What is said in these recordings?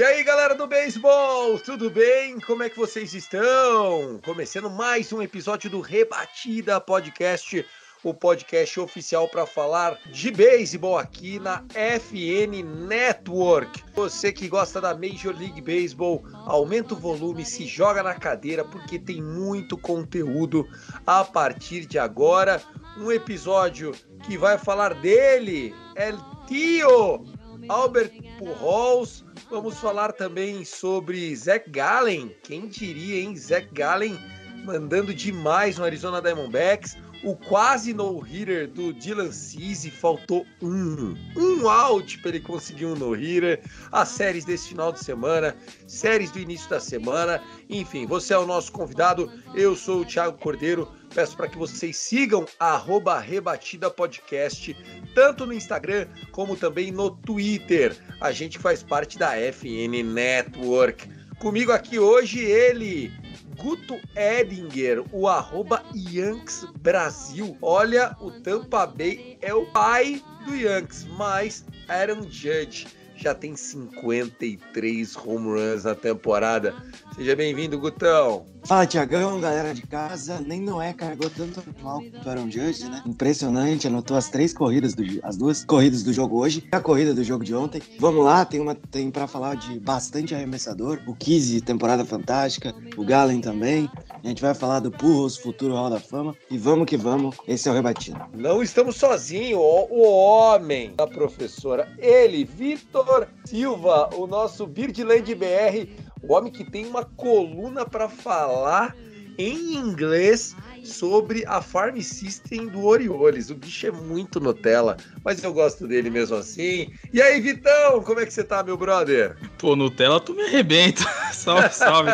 E aí, galera do beisebol, tudo bem? Como é que vocês estão? Começando mais um episódio do Rebatida Podcast o podcast oficial para falar de beisebol aqui na FN Network. Você que gosta da Major League Baseball, aumenta o volume, se joga na cadeira porque tem muito conteúdo a partir de agora. Um episódio que vai falar dele, El Tio Albert Pujols. Vamos falar também sobre Zach Gallen. Quem diria, hein? Zach Gallen mandando demais no Arizona Diamondbacks. O quase no-hitter do Dylan Cease, faltou um, um out para ele conseguir um no-hitter, as séries desse final de semana, séries do início da semana, enfim, você é o nosso convidado, eu sou o Thiago Cordeiro, peço para que vocês sigam arroba Rebatida Podcast, tanto no Instagram como também no Twitter, a gente faz parte da FN Network. Comigo aqui hoje ele, Guto Edinger, o arroba Yanks Brasil. Olha, o Tampa Bay é o pai do Yanks, mas Aaron Judge já tem 53 home runs na temporada. Seja bem-vindo, Gutão. Fala, Tiagão, galera de casa. Nem Noé carregou tanto mal quanto o Aaron Judge, né? Impressionante, anotou as três corridas, do, as duas corridas do jogo hoje, a corrida do jogo de ontem. Vamos lá, tem uma tem para falar de bastante arremessador. O Kizzy, temporada fantástica. O Galen também. A gente vai falar do Purros, futuro Hall da Fama. E vamos que vamos, esse é o Rebatido. Não estamos sozinhos, o homem da professora, ele, Vitor Silva, o nosso Birdland BR, o homem que tem uma coluna para falar em inglês sobre a Farm System do Orioles. O bicho é muito Nutella, mas eu gosto dele mesmo assim. E aí, Vitão, como é que você tá, meu brother? Pô, Nutella, tu me arrebenta. salve, salve.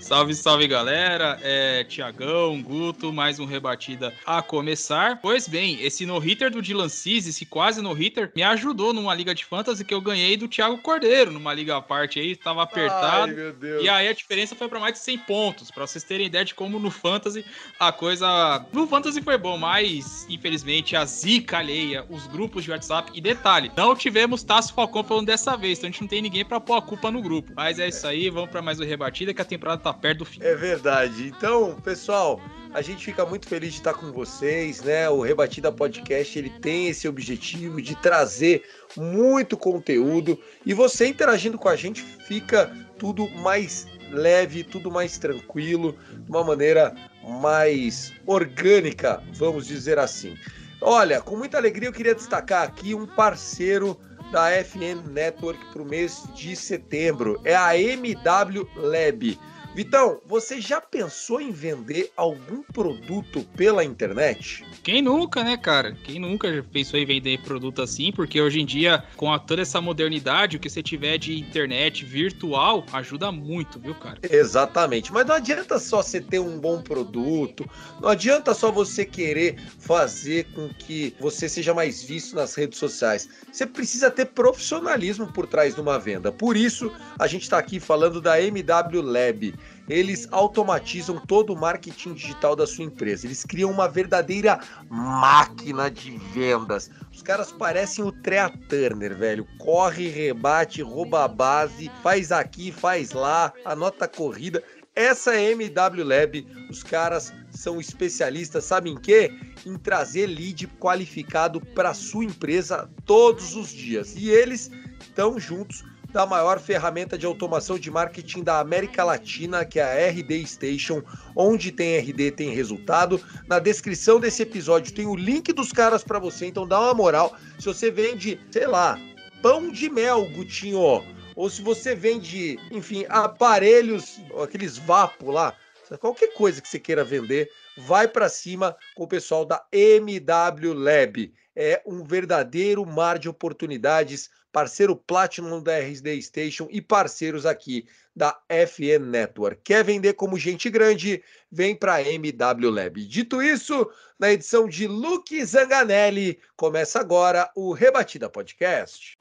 salve, salve, galera. É Tiagão, Guto, mais um rebatida a começar. Pois bem, esse no-hitter do Dylan Cis, esse quase no-hitter, me ajudou numa liga de fantasy que eu ganhei do Thiago Cordeiro, numa liga à parte aí, tava apertado. Ai, meu Deus. E aí a diferença foi para mais de 100 pontos, para vocês terem ideia de como no fantasy a coisa. No Fantasy foi bom, mas infelizmente a zica alheia, os grupos de WhatsApp. E detalhe, não tivemos Tasso Falcão falando dessa vez, então a gente não tem ninguém para pôr a culpa no grupo. Mas é isso aí, vamos para mais uma rebatida que a temporada tá perto do fim. É verdade. Então, pessoal. A gente fica muito feliz de estar com vocês, né? O Rebatida Podcast ele tem esse objetivo de trazer muito conteúdo e você interagindo com a gente fica tudo mais leve, tudo mais tranquilo, de uma maneira mais orgânica, vamos dizer assim. Olha, com muita alegria eu queria destacar aqui um parceiro da FN Network para o mês de setembro, é a MW Lab. Vitão, você já pensou em vender algum produto pela internet? Quem nunca, né, cara? Quem nunca pensou em vender produto assim? Porque hoje em dia, com a, toda essa modernidade, o que você tiver de internet virtual ajuda muito, viu, cara? Exatamente. Mas não adianta só você ter um bom produto, não adianta só você querer fazer com que você seja mais visto nas redes sociais. Você precisa ter profissionalismo por trás de uma venda. Por isso, a gente está aqui falando da MW Lab eles automatizam todo o marketing digital da sua empresa. Eles criam uma verdadeira máquina de vendas. Os caras parecem o Trea Turner, velho. Corre, rebate, rouba a base, faz aqui, faz lá, anota a corrida. Essa é MW Lab, os caras são especialistas, sabem em quê? Em trazer lead qualificado para sua empresa todos os dias. E eles estão juntos da maior ferramenta de automação de marketing da América Latina, que é a RD Station. Onde tem RD tem resultado. Na descrição desse episódio tem o link dos caras para você, então dá uma moral. Se você vende, sei lá, pão de mel, Gutinho, ou se você vende, enfim, aparelhos, aqueles vapo lá, qualquer coisa que você queira vender, vai para cima com o pessoal da MW Lab. é um verdadeiro mar de oportunidades, parceiro Platinum da RSD Station e parceiros aqui da FN Network. Quer vender como gente grande? Vem para MW Lab. Dito isso, na edição de Luke Zanganelli, começa agora o Rebatida Podcast.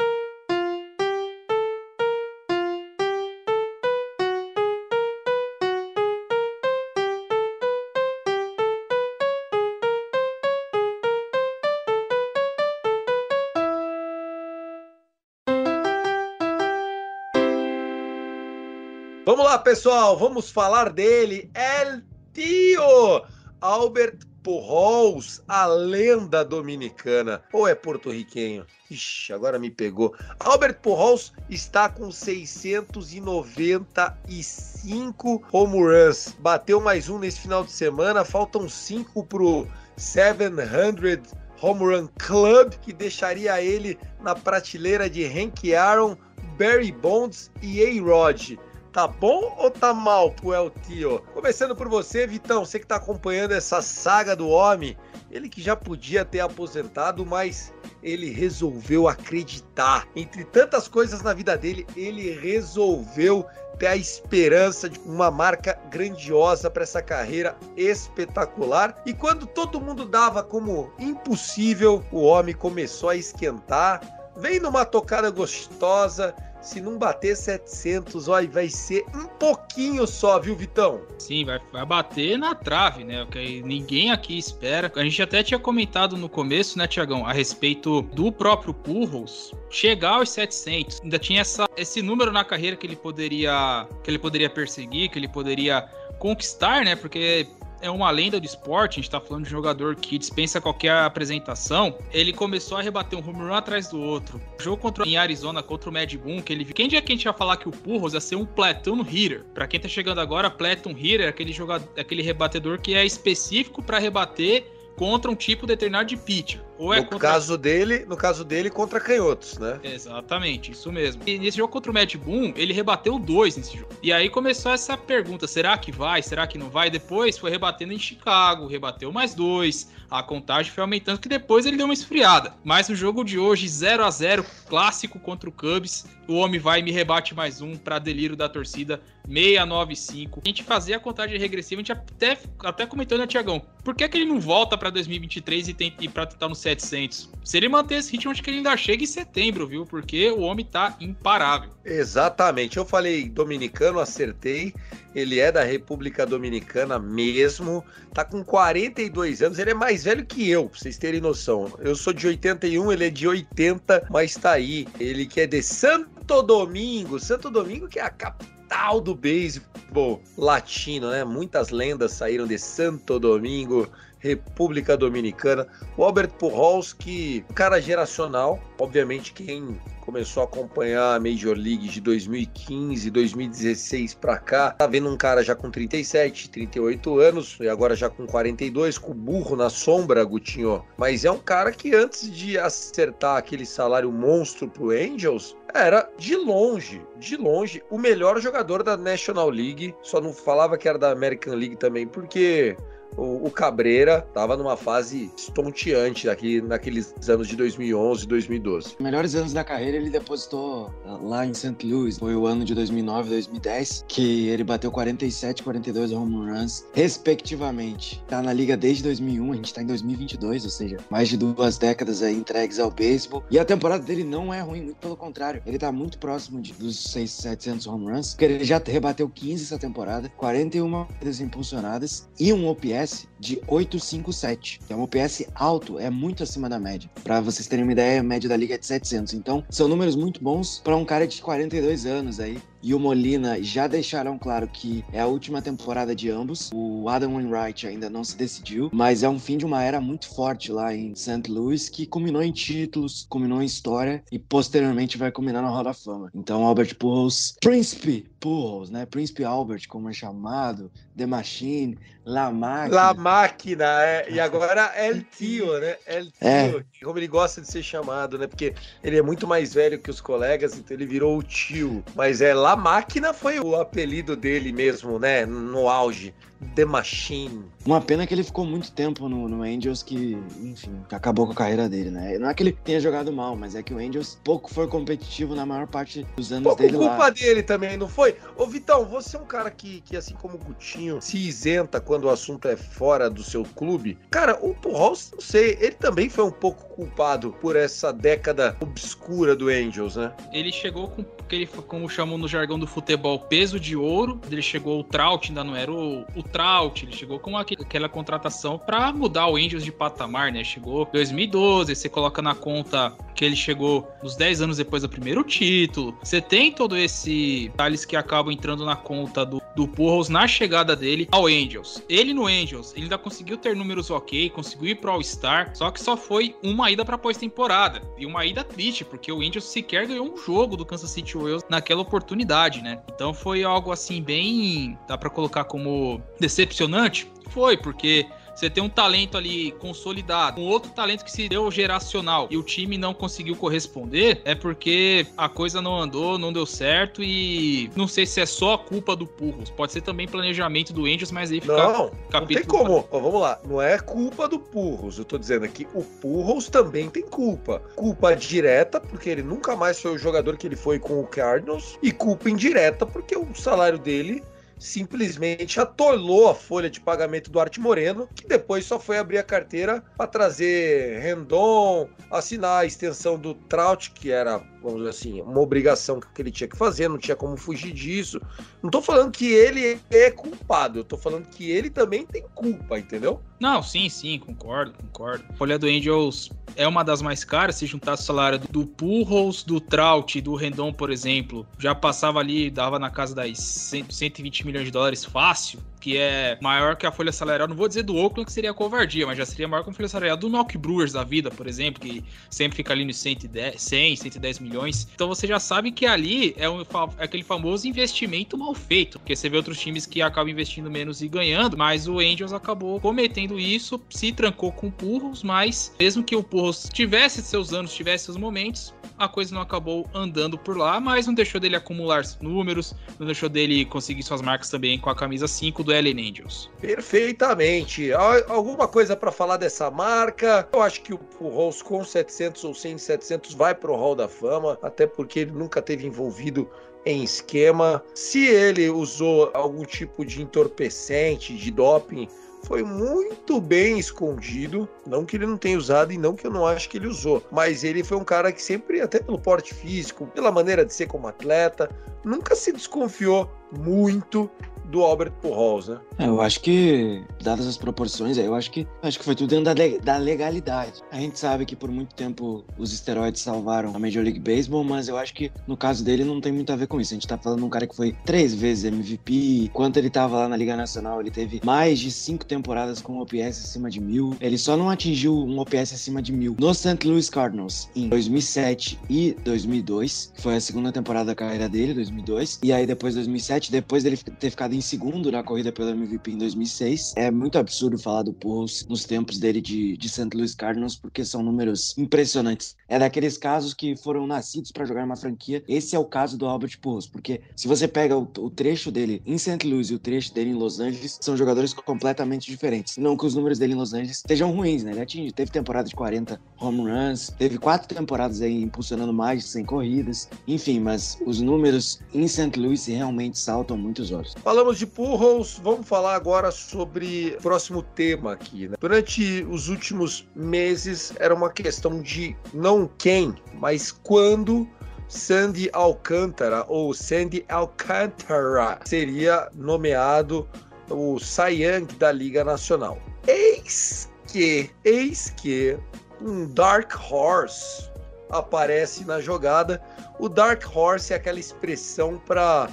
Vamos lá, pessoal, vamos falar dele. El Tio Albert Pujols, a lenda dominicana. Ou é porto-riquenho? Ixi, agora me pegou. Albert Pujols está com 695 home runs. Bateu mais um nesse final de semana. Faltam cinco pro 700 Home Run Club, que deixaria ele na prateleira de Hank Aaron, Barry Bonds e A-Rod. Tá bom ou tá mal pro El Tio? Começando por você, Vitão, você que tá acompanhando essa saga do homem, ele que já podia ter aposentado, mas ele resolveu acreditar. Entre tantas coisas na vida dele, ele resolveu ter a esperança de uma marca grandiosa para essa carreira espetacular. E quando todo mundo dava como impossível, o homem começou a esquentar. Vem numa tocada gostosa, se não bater 700, ó, vai ser um pouquinho só, viu, Vitão? Sim, vai, vai bater na trave, né? Que ninguém aqui espera. A gente até tinha comentado no começo, né, Tiagão, a respeito do próprio Purros chegar aos 700. Ainda tinha essa, esse número na carreira que ele poderia que ele poderia perseguir, que ele poderia conquistar, né? Porque é uma lenda do esporte, a gente tá falando de um jogador que dispensa qualquer apresentação. Ele começou a rebater um home run atrás do outro. O jogo contra, em Arizona contra o Mad Boom, que ele Quem dia que a gente ia falar que o Purros ia ser um Platoon Hitter? Pra quem tá chegando agora, Platoon Hitter é aquele, jogador, aquele rebatedor que é específico para rebater contra um tipo determinado de pitch. Ou é no contra... caso dele, no caso dele contra canhotos, né? Exatamente, isso mesmo. E nesse jogo contra o Mad Boom, ele rebateu dois nesse jogo. E aí começou essa pergunta: será que vai? Será que não vai? Depois foi rebatendo em Chicago, rebateu mais dois. A contagem foi aumentando, que depois ele deu uma esfriada. Mas o jogo de hoje, 0 a 0 clássico contra o Cubs. O homem vai e me rebate mais um para delírio da torcida, 695. A gente fazia a contagem regressiva, a gente até, até comentou, né, Tiagão? Por que, que ele não volta para 2023 e, tem, e para tentar no 700. Se ele manter esse ritmo, acho que ele ainda chega em setembro, viu? Porque o homem tá imparável. Exatamente. Eu falei dominicano, acertei. Ele é da República Dominicana mesmo. Tá com 42 anos. Ele é mais velho que eu, pra vocês terem noção. Eu sou de 81, ele é de 80, mas tá aí. Ele que é de Santo Domingo. Santo Domingo, que é a capital do beisebol latino, né? Muitas lendas saíram de Santo Domingo. República Dominicana. O Albert Pujols, que cara geracional, obviamente quem começou a acompanhar a Major League de 2015, 2016 para cá, tá vendo um cara já com 37, 38 anos e agora já com 42, com burro na sombra, Gutinho. Mas é um cara que antes de acertar aquele salário monstro pro Angels, era de longe, de longe, o melhor jogador da National League. Só não falava que era da American League também, porque o, Cabreira estava numa fase estonteante aqui naqueles anos de 2011 e 2012. Melhores anos da carreira ele depositou ah, lá em St. Louis. Foi o ano de 2009 2010 que ele bateu 47 42 home runs, respectivamente. Tá na liga desde 2001, a gente tá em 2022, ou seja, mais de duas décadas aí entregues ao beisebol. E a temporada dele não é ruim, muito pelo contrário. Ele tá muito próximo de, dos 6, 700 home runs, porque ele já rebateu 15 essa temporada, 41 corridas impulsionadas e um OPS OPS de 857. É um OPS alto, é muito acima da média. Para vocês terem uma ideia, a média da liga é de 700. Então, são números muito bons para um cara de 42 anos aí e o Molina já deixaram claro que é a última temporada de ambos. O Adam Wainwright ainda não se decidiu, mas é um fim de uma era muito forte lá em St. Louis que culminou em títulos, culminou em história e posteriormente vai culminar na Roda da Fama. Então, Albert Pujols, Príncipe Pujols, né? Príncipe Albert, como é chamado, The Machine, La Máquina. La Máquina, é. E agora El Tio, né? El é. Tio, é. como ele gosta de ser chamado, né? Porque ele é muito mais velho que os colegas, então ele virou o tio. Mas é La a máquina foi o apelido dele mesmo, né? No auge. The Machine. Uma pena que ele ficou muito tempo no, no, Angels que, enfim, acabou com a carreira dele, né? Não é que ele tenha jogado mal, mas é que o Angels pouco foi competitivo na maior parte dos anos pouco dele lá. culpa dele também, não foi? Ô Vitão, você é um cara que, que, assim como o Gutinho, se isenta quando o assunto é fora do seu clube. Cara, o Pujols, não sei, ele também foi um pouco culpado por essa década obscura do Angels, né? Ele chegou com que ele, como chamam no jargão do futebol, peso de ouro. Ele chegou o Trout, ainda não era o, o Trout, ele chegou com aquela contratação para mudar o Angels de patamar, né? Chegou 2012, você coloca na conta que ele chegou uns 10 anos depois do primeiro título. Você tem todo esse detalhes que acabam entrando na conta do, do Pujols na chegada dele ao Angels. Ele no Angels, ele ainda conseguiu ter números ok, conseguiu ir pro All-Star, só que só foi uma ida para pós-temporada. E uma ida triste, porque o Angels sequer ganhou um jogo do Kansas City Royals naquela oportunidade, né? Então foi algo assim bem, dá para colocar como decepcionante. Foi, porque você tem um talento ali consolidado, um outro talento que se deu geracional e o time não conseguiu corresponder, é porque a coisa não andou, não deu certo e não sei se é só culpa do Purros. Pode ser também planejamento do Angels, mas aí fica. Não, não tem como. Ó, vamos lá. Não é culpa do Purros. Eu tô dizendo aqui, o Purros também tem culpa. Culpa direta, porque ele nunca mais foi o jogador que ele foi com o Cardinals, e culpa indireta, porque o salário dele simplesmente atolou a folha de pagamento do Arte Moreno, que depois só foi abrir a carteira para trazer Rendon, assinar a extensão do Trout, que era, vamos dizer assim, uma obrigação que ele tinha que fazer, não tinha como fugir disso. Não tô falando que ele é culpado, eu tô falando que ele também tem culpa, entendeu? Não, sim, sim, concordo, concordo. A folha do Angels é uma das mais caras, se juntasse o salário do Purros, do Trout, do Rendon, por exemplo, já passava ali, dava na casa das 120 milhões de dólares fácil que é maior que a folha salarial, não vou dizer do Oakland, que seria covardia, mas já seria maior que a folha salarial do Milwaukee Brewers da vida, por exemplo, que sempre fica ali nos 110, 100, 110 milhões. Então você já sabe que ali é, um, é aquele famoso investimento mal feito, porque você vê outros times que acabam investindo menos e ganhando, mas o Angels acabou cometendo isso, se trancou com o Purros, mas mesmo que o Purros tivesse seus anos, tivesse seus momentos, a coisa não acabou andando por lá, mas não deixou dele acumular números, não deixou dele conseguir suas marcas também com a camisa 5 do Ellen Angels. Perfeitamente. Alguma coisa para falar dessa marca? Eu acho que o Rolls com 700 ou 100, 700 vai para o Hall da Fama, até porque ele nunca teve envolvido em esquema. Se ele usou algum tipo de entorpecente, de doping, foi muito bem escondido. Não que ele não tenha usado e não que eu não acho que ele usou, mas ele foi um cara que sempre, até pelo porte físico, pela maneira de ser como atleta, nunca se desconfiou muito do Albert Pujols, né? É, eu acho que, dadas as proporções, eu acho que acho que foi tudo dentro da, da legalidade. A gente sabe que por muito tempo os esteroides salvaram a Major League Baseball, mas eu acho que no caso dele não tem muito a ver com isso. A gente tá falando de um cara que foi três vezes MVP. Enquanto ele tava lá na Liga Nacional, ele teve mais de cinco temporadas com OPS acima de mil. Ele só não atingiu um OPS acima de mil no St. Louis Cardinals em 2007 e 2002, que foi a segunda temporada da carreira dele, 2002. E aí depois 2007, depois dele ter ficado em segundo na corrida pelo MVP em 2006. É muito absurdo falar do Pujols nos tempos dele de, de St. Louis Cardinals, porque são números impressionantes. É daqueles casos que foram nascidos para jogar uma franquia. Esse é o caso do Albert Pujols, porque se você pega o, o trecho dele em St. Louis e o trecho dele em Los Angeles, são jogadores completamente diferentes. Não que os números dele em Los Angeles estejam ruins, né? Ele atinge, teve temporada de 40 home runs, teve quatro temporadas aí impulsionando mais de 100 corridas, enfim, mas os números em St. Louis realmente saltam muitos olhos. Falamos falamos de Pujols, vamos falar agora sobre o próximo tema aqui. Né? Durante os últimos meses era uma questão de não quem, mas quando Sandy Alcântara ou Sandy Alcântara seria nomeado o Cy Young da Liga Nacional. Eis que, eis que um Dark Horse aparece na jogada. O Dark Horse é aquela expressão para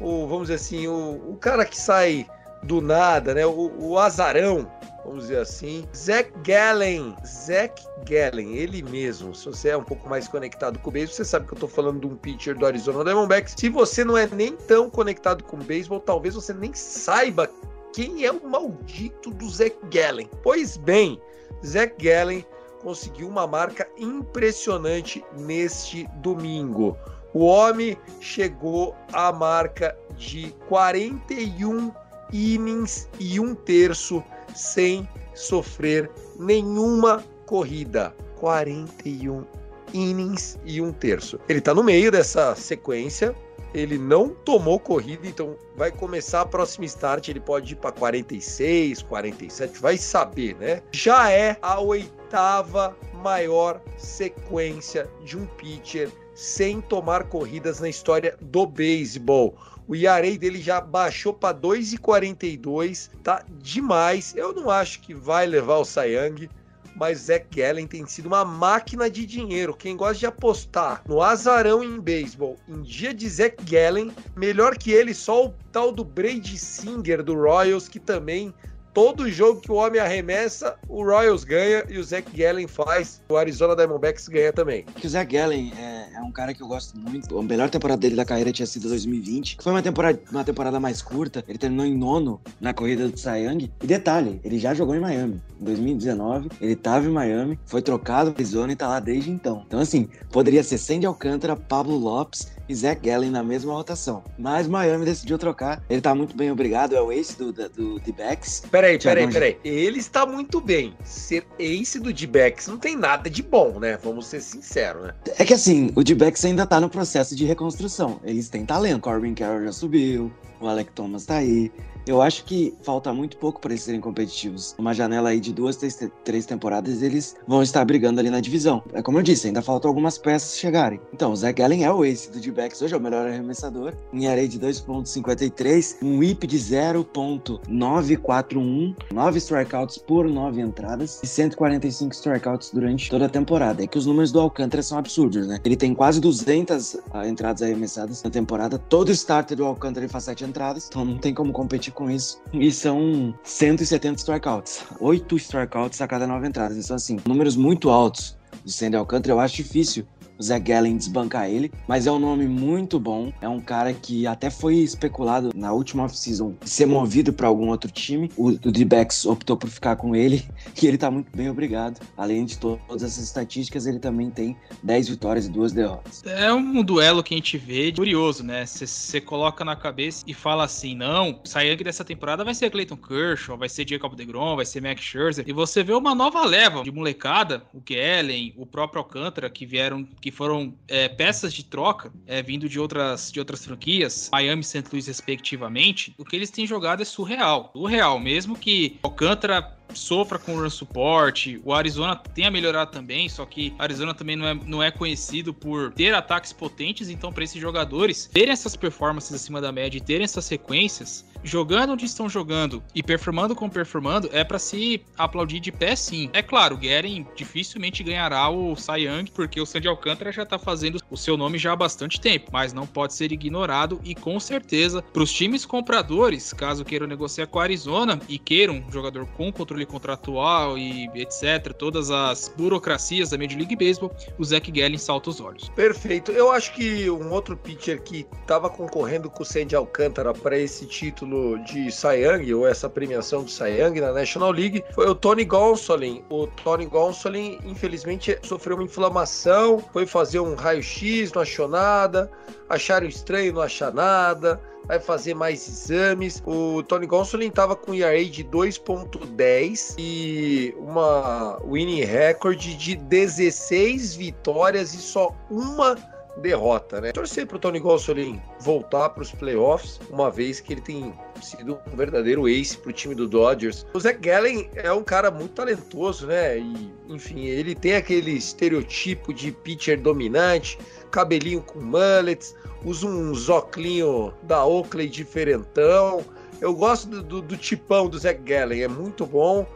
o vamos dizer assim, o, o cara que sai do nada, né? O, o azarão, vamos dizer assim. Zach Gallen, Zach Gallen, ele mesmo. Se você é um pouco mais conectado com o beisebol, você sabe que eu tô falando de um pitcher do Arizona Diamondbacks. Se você não é nem tão conectado com o beisebol, talvez você nem saiba quem é o maldito do Zach Gallen. Pois bem, Zach Gallen conseguiu uma marca impressionante neste domingo O homem chegou à marca de 41 innings e um terço sem sofrer nenhuma corrida. 41 innings e um terço. Ele tá no meio dessa sequência. Ele não tomou corrida, então vai começar a próxima start. Ele pode ir para 46, 47, vai saber, né? Já é a oitava maior sequência de um pitcher sem tomar corridas na história do beisebol. O IAREI dele já baixou para 2,42, tá demais. Eu não acho que vai levar o Sayang, mas Zach Gallen tem sido uma máquina de dinheiro. Quem gosta de apostar no azarão em beisebol em dia de Zach Gallen, melhor que ele só o tal do Brady Singer do Royals, que também todo jogo que o homem arremessa, o Royals ganha e o Zach Gallen faz. O Arizona Diamondbacks ganha também. O Zach Gallen é, é, um cara que eu gosto muito. A melhor temporada dele da carreira tinha sido 2020, que foi uma temporada, uma temporada mais curta. Ele terminou em nono na corrida do Young. E detalhe, ele já jogou em Miami. Em 2019, ele tava em Miami, foi trocado para Arizona e tá lá desde então. Então, assim, poderia ser Sandy Alcântara, Pablo Lopes e Zach Gallen na mesma rotação. Mas Miami decidiu trocar. Ele tá muito bem, obrigado. É o ace do, do, do D-Backs. Peraí, peraí, peraí. Ele está muito bem. Ser ace do D-Backs não tem nada de bom, né? Vamos ser sinceros, né? É que assim, o D-Backs ainda tá no processo de reconstrução. Eles têm talento. Corbin Carroll já subiu, o Alec Thomas tá aí. Eu acho que falta muito pouco para eles serem competitivos. Uma janela aí de duas, três, três, temporadas, eles vão estar brigando ali na divisão. É como eu disse, ainda faltam algumas peças chegarem. Então, o Zach Allen é o ace do D-backs hoje, é o melhor arremessador. Em areia de 2.53, um whip de 0.941, 9 strikeouts por 9 entradas e 145 strikeouts durante toda a temporada. É que os números do Alcântara são absurdos, né? Ele tem quase 200 ah, entradas arremessadas na temporada. Todo starter do Alcântara ele faz 7 entradas, então não tem como competir com isso. E são 170 strikeouts. 8 strikeouts a cada 9 entradas. Então, assim, números muito altos do Sandy Alcântara. Eu acho difícil Zach Gallen desbancar ele, mas é um nome muito bom. É um cara que até foi especulado na última off-season ser movido para algum outro time. O, o D-Backs optou por ficar com ele e ele tá muito bem, obrigado. Além de todas essas estatísticas, ele também tem 10 vitórias e 2 derrotas. É um duelo que a gente vê curioso, né? Você coloca na cabeça e fala assim: não, Sayang dessa temporada vai ser Clayton Kershaw, vai ser Jacob DeGrom, vai ser Max Scherzer. E você vê uma nova leva de molecada, o Gallen, o próprio Alcântara, que vieram, que que foram é, peças de troca é, vindo de outras, de outras franquias, Miami e St. Louis respectivamente, o que eles têm jogado é surreal. Surreal, mesmo que Alcântara sofra com run support. O Arizona tem a melhorar também, só que Arizona também não é, não é conhecido por ter ataques potentes, então para esses jogadores terem essas performances acima da média e terem essas sequências, jogando onde estão jogando e performando como performando, é para se aplaudir de pé sim. É claro, o Guerin dificilmente ganhará o Cy Young, porque o Sandy Alcântara já tá fazendo o seu nome já há bastante tempo, mas não pode ser ignorado e com certeza para os times compradores, caso queiram negociar com a Arizona e queiram um jogador com controle contratual e etc., todas as burocracias da Major League Baseball, o Zach Gallen salta os olhos. Perfeito. Eu acho que um outro pitcher que estava concorrendo com o Sandy Alcântara para esse título de Cy Young, ou essa premiação do Young na National League, foi o Tony Gonsolin. O Tony Gonsolin, infelizmente, sofreu uma inflamação, foi fazer um raio-x, não achou nada, acharam estranho, não achar nada vai fazer mais exames. O Tony Gonsolin estava com ERA de 2.10 e uma winning record de 16 vitórias e só uma derrota, né? Torcer para o Tony Gonsolin voltar para os playoffs, uma vez que ele tem sido um verdadeiro ace para o time do Dodgers. O Zach Gallen é um cara muito talentoso, né? E, enfim, ele tem aquele estereotipo de pitcher dominante, cabelinho com mullets, usa um zoclinho da Oakley diferentão. Eu gosto do, do, do tipão do Zach Gallen, é muito bom.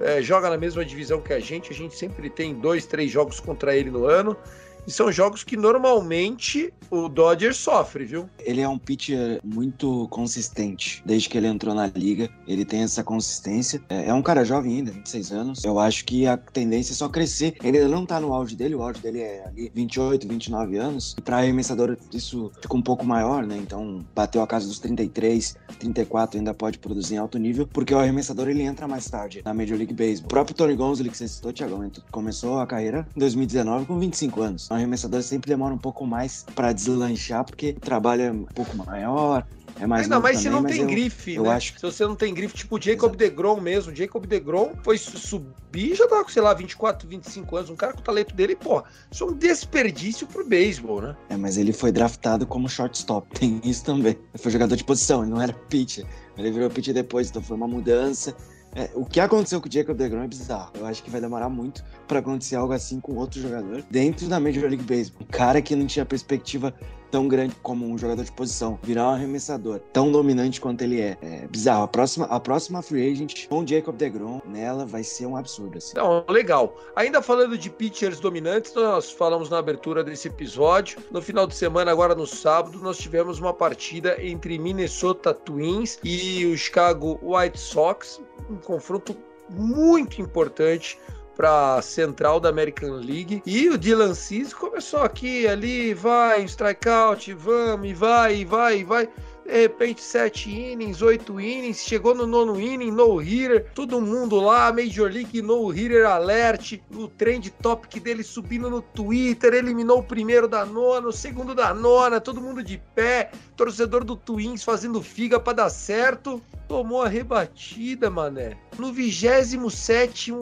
É, joga na mesma divisão que a gente, a gente sempre tem dois, três jogos contra ele no ano. E são jogos que normalmente o Dodgers sofre, viu? Ele é um pitcher muito consistente. Desde que ele entrou na liga, ele tem essa consistência. É, é um cara jovem ainda, 26 anos. Eu acho que a tendência é só crescer. Ele não tá no auge dele, o auge dele é ali 28, 29 anos. E pra arremessador isso fica um pouco maior, né? Então bateu a casa dos 33, 34 ainda pode produzir em alto nível, porque o arremessador ele entra mais tarde na Major League Baseball. O próprio Tony Gonsolin, que você citou, Thiago, começou a carreira em 2019 com 25 anos O arremessador sempre demora um pouco mais para deslanchar, porque o trabalho é um pouco maior, é mais Ainda mais se também, não tem eu, grife, eu né? acho Se você não tem grife, tipo o Jacob DeGrom mesmo. Jacob DeGrom foi subir já tava com, sei lá, 24, 25 anos. Um cara com o talento dele, pô, isso é um desperdício pro beisebol, né? É, mas ele foi draftado como shortstop. Tem isso também. Ele foi jogador de posição, ele não era pitcher. Ele virou pitcher depois, então foi uma mudança. É, o que aconteceu com o Jacob DeGrom é bizarro. Eu acho que vai demorar muito para acontecer algo assim com outro jogador dentro da Major League Baseball. Um cara que não tinha perspectiva tão grande como um jogador de posição, virar um arremessador tão dominante quanto ele é. É bizarro. A próxima, a próxima free agent com Jacob DeGrom nela vai ser um absurdo. Assim. Não, legal. Ainda falando de pitchers dominantes, nós falamos na abertura desse episódio. No final de semana, agora no sábado, nós tivemos uma partida entre Minnesota Twins e o Chicago White Sox, um confronto muito importante para central da American League. E o Dylan Cease começou aqui, ali, vai, strikeout, vamos, vai, vai, vai. De repente, sete innings, oito innings, chegou no nono inning, no hitter, todo mundo lá, Major League no hitter alert, o trend topic dele subindo no Twitter, eliminou o primeiro da nona, o segundo da nona, todo mundo de pé, torcedor do Twins fazendo figa para dar certo, tomou a rebatida, mané. No 27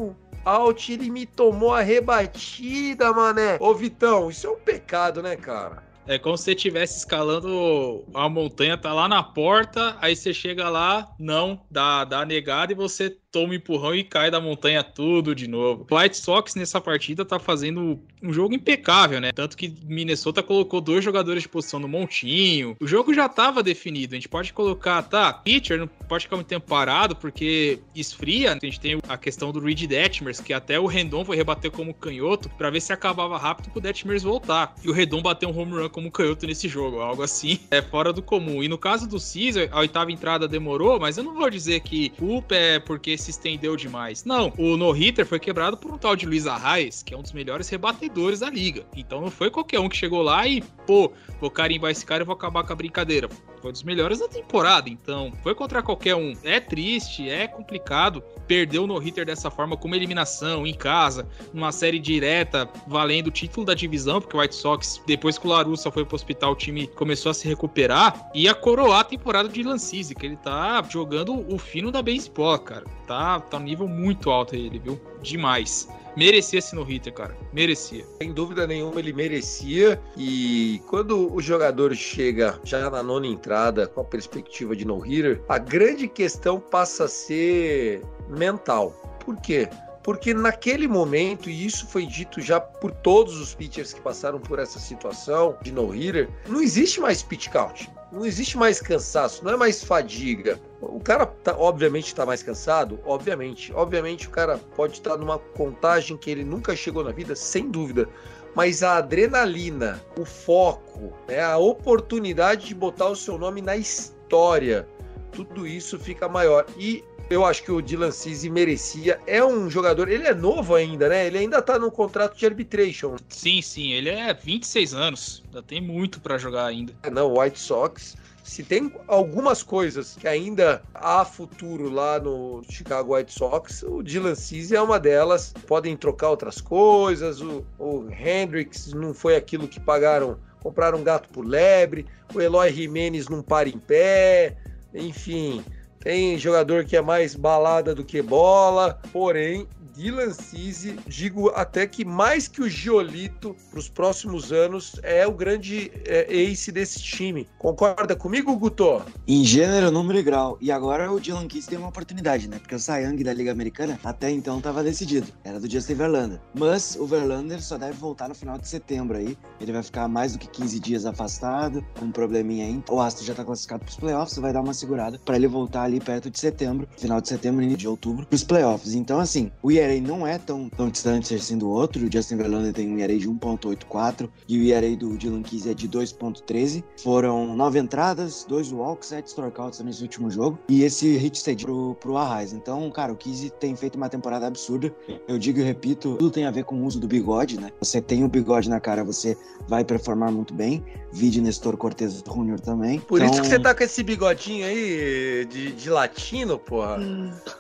out, ele me tomou a rebatida, mané. Ô, Vitão, isso é um pecado, né, cara? É como se você estivesse escalando a montanha, tá lá na porta, aí você chega lá, não, dá, dá negada e você toma um empurrão e cai da montanha tudo de novo. White Sox nessa partida tá fazendo um jogo impecável, né? Tanto que Minnesota colocou dois jogadores de posição no montinho. O jogo já tava definido. A gente pode colocar, tá, pitcher não pode ficar muito tempo parado porque esfria. A gente tem a questão do Reed Detmers, que até o Rendon foi rebater como canhoto para ver se acabava rápido pro Detmers voltar. E o Rendon bateu um home run como canhoto nesse jogo, algo assim. É fora do comum. E no caso do Caesar, a oitava entrada demorou, mas eu não vou dizer que culpa é porque se estendeu demais. Não, o no-hitter foi quebrado por um tal de Luiz Arraes, que é um dos melhores rebatedores da liga. Então não foi qualquer um que chegou lá e, pô, vou carimbar esse cara e vou acabar com a brincadeira. Foi dos melhores da temporada, então foi contra qualquer um. É triste, é complicado. Perdeu o no-hitter dessa forma, com uma eliminação em casa, numa série direta, valendo o título da divisão, porque o White Sox, depois que o Larussa foi pro hospital, o time começou a se recuperar e a coroar a temporada de Lancise, que ele tá jogando o fino da baseball, cara. Tá, tá um nível muito alto ele, viu? Demais. Merecia esse no-hitter, cara. Merecia. Sem dúvida nenhuma, ele merecia. E quando o jogador chega já na nona entrada com a perspectiva de no-hitter, a grande questão passa a ser mental. Por quê? Porque naquele momento, e isso foi dito já por todos os pitchers que passaram por essa situação de no-hitter, não existe mais pitch count. Não existe mais cansaço, não é mais fadiga. O cara, tá, obviamente, está mais cansado, obviamente. Obviamente, o cara pode estar numa contagem que ele nunca chegou na vida, sem dúvida. Mas a adrenalina, o foco, né, a oportunidade de botar o seu nome na história, tudo isso fica maior. E eu acho que o Dylan Cease merecia. É um jogador, ele é novo ainda, né? Ele ainda tá no contrato de arbitration. Sim, sim, ele é 26 anos. Ainda tem muito para jogar ainda. Não, White Sox. Se tem algumas coisas que ainda há futuro lá no Chicago White Sox, o Dylan Cease é uma delas. Podem trocar outras coisas. O, o Hendricks não foi aquilo que pagaram, compraram um gato por lebre. O Eloy Jimenez não para em pé. Enfim, tem jogador que é mais balada do que bola, porém, Dylan Cease, digo até que mais que o Giolito para os próximos anos é o grande é, ace desse time. Concorda comigo, Guto? Em gênero, número e grau. E agora o Dylan Cease tem uma oportunidade, né? Porque o Young da Liga Americana até então estava decidido. Era do Justin Verlander. Mas o Verlander só deve voltar no final de setembro aí. Ele vai ficar mais do que 15 dias afastado, com um probleminha aí. O Astro já está classificado para os playoffs, vai dar uma segurada para ele voltar ali perto de setembro, final de setembro, início de outubro, para os playoffs. Então, assim, o ERA não é tão, tão distante assim do outro. O Justin Verlander tem um ERA de 1.84 e o ERA do Dylan Keys é de 2.13. Foram nove entradas, dois walks, sete strikeouts nesse último jogo e esse hit stage pro, pro Arraes. Então, cara, o Keys tem feito uma temporada absurda. Eu digo e repito, tudo tem a ver com o uso do bigode, né? Você tem o bigode na cara, você vai performar muito bem. Vide Nestor Cortez Jr. também. Por então... isso que você tá com esse bigodinho aí de, de latino, porra.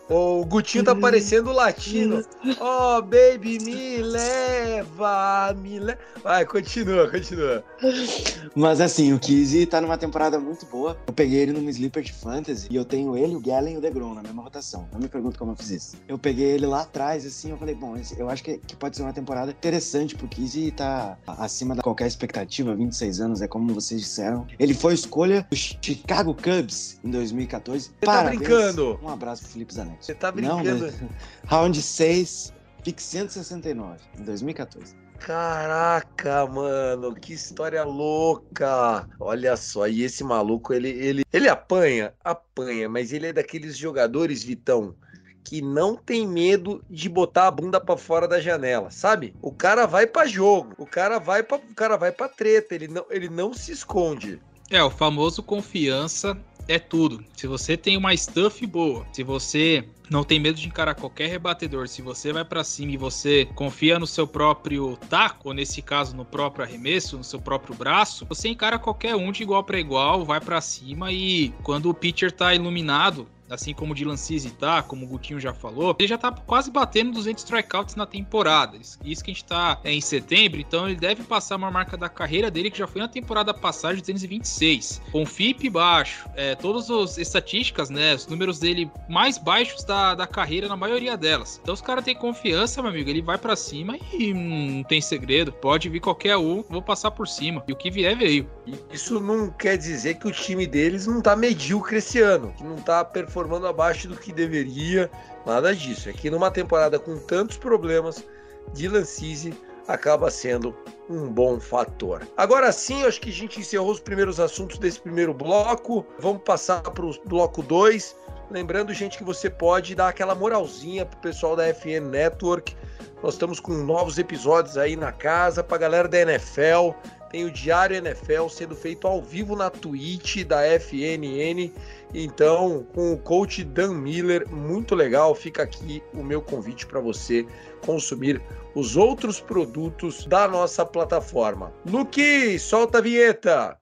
O Gutinho tá parecendo latino cantando. Oh, baby, me leva, me leva. Vai, continua, continua. Mas assim, o Kizzy tá numa temporada muito boa. Eu peguei ele numa Sleeper de Fantasy e eu tenho ele, o Galen e o DeGrom na mesma rotação. Não me pergunto como eu fiz isso. Eu peguei ele lá atrás, assim, eu falei, bom, eu acho que, que pode ser uma temporada interessante pro Kizzy tá acima da qualquer expectativa, 26 anos, é como vocês disseram. Ele foi escolha do Chicago Cubs em 2014. Você tá brincando? Um abraço pro Felipe Zanetti. Você tá brincando? Não, round 6, pick 169, em 2014. Caraca, mano, que história louca! Olha só, e esse maluco, ele, ele, ele apanha, apanha, mas ele é daqueles jogadores, Vitão, que não tem medo de botar a bunda para fora da janela, sabe? O cara vai para jogo, o cara vai para, o cara vai para treta, ele não, ele não se esconde. É, o famoso confiança é tudo. Se você tem uma stuff boa, se você não tem medo de encarar qualquer rebatedor, se você vai para cima e você confia no seu próprio taco, ou nesse caso no próprio arremesso, no seu próprio braço, você encara qualquer um de igual para igual, vai para cima e quando o pitcher tá iluminado, assim como o Dylan Cease tá, como o Gutinho já falou, ele já tá quase batendo 200 strikeouts na temporada. Isso que a gente tá é, em setembro, então ele deve passar uma marca da carreira dele que já foi na temporada passada de 226. Com FIP baixo, é, todas as estatísticas, né, os números dele mais baixos da, da carreira na maioria delas. Então os caras têm confiança, meu amigo, ele vai para cima e hum, não tem segredo. Pode vir qualquer um, vou passar por cima. E o que vier veio. Isso não quer dizer que o time deles não tá medíocre esse ano, que não tá performando performando abaixo do que deveria, nada disso. É que numa temporada com tantos problemas, Dylan Cease acaba sendo um bom fator. Agora sim, acho que a gente encerrou os primeiros assuntos desse primeiro bloco. Vamos passar para o bloco 2. Lembrando, gente, que você pode dar aquela moralzinha pro pessoal da FN Network. Nós estamos com novos episódios aí na casa para galera da NFL. Tem o Diário NFL sendo feito ao vivo na Twitch da FNN. Então, com o coach Dan Miller, muito legal. Fica aqui o meu convite para você consumir os outros produtos da nossa plataforma. Luque, solta a vinheta!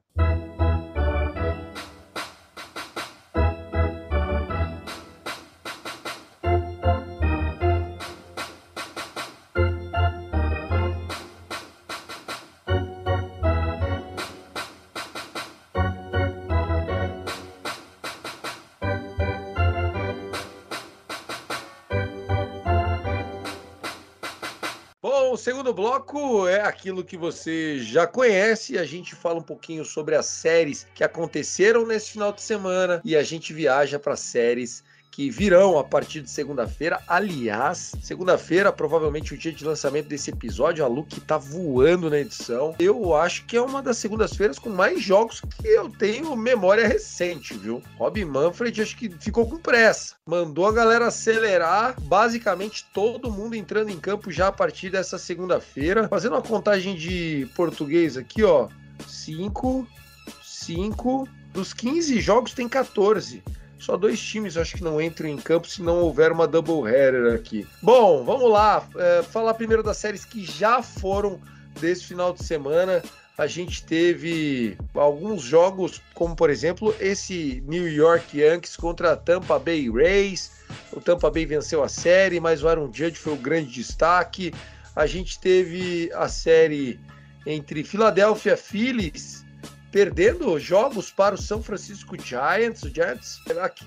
Bloco é aquilo que você já conhece. A gente fala um pouquinho sobre as séries que aconteceram nesse final de semana e a gente viaja para séries que virão a partir de segunda-feira. Aliás, segunda-feira, provavelmente o dia de lançamento desse episódio, a Luke tá voando na edição. Eu acho que é uma das segundas-feiras com mais jogos que eu tenho memória recente, viu? Rob Manfred acho que ficou com pressa. Mandou a galera acelerar, basicamente todo mundo entrando em campo já a partir dessa segunda-feira. Fazendo uma contagem de português aqui, ó. 5, 5, dos 15 jogos tem 14. Só dois times acho que não entram em campo se não houver uma double header aqui. Bom, vamos lá. É, falar primeiro das séries que já foram desse final de semana. A gente teve alguns jogos, como por exemplo esse New York Yankees contra a Tampa Bay Rays. O Tampa Bay venceu a série, mas o Aaron Judge foi o grande destaque. A gente teve a série entre Philadelphia Phillies perdendo jogos para o São Francisco Giants, o Giants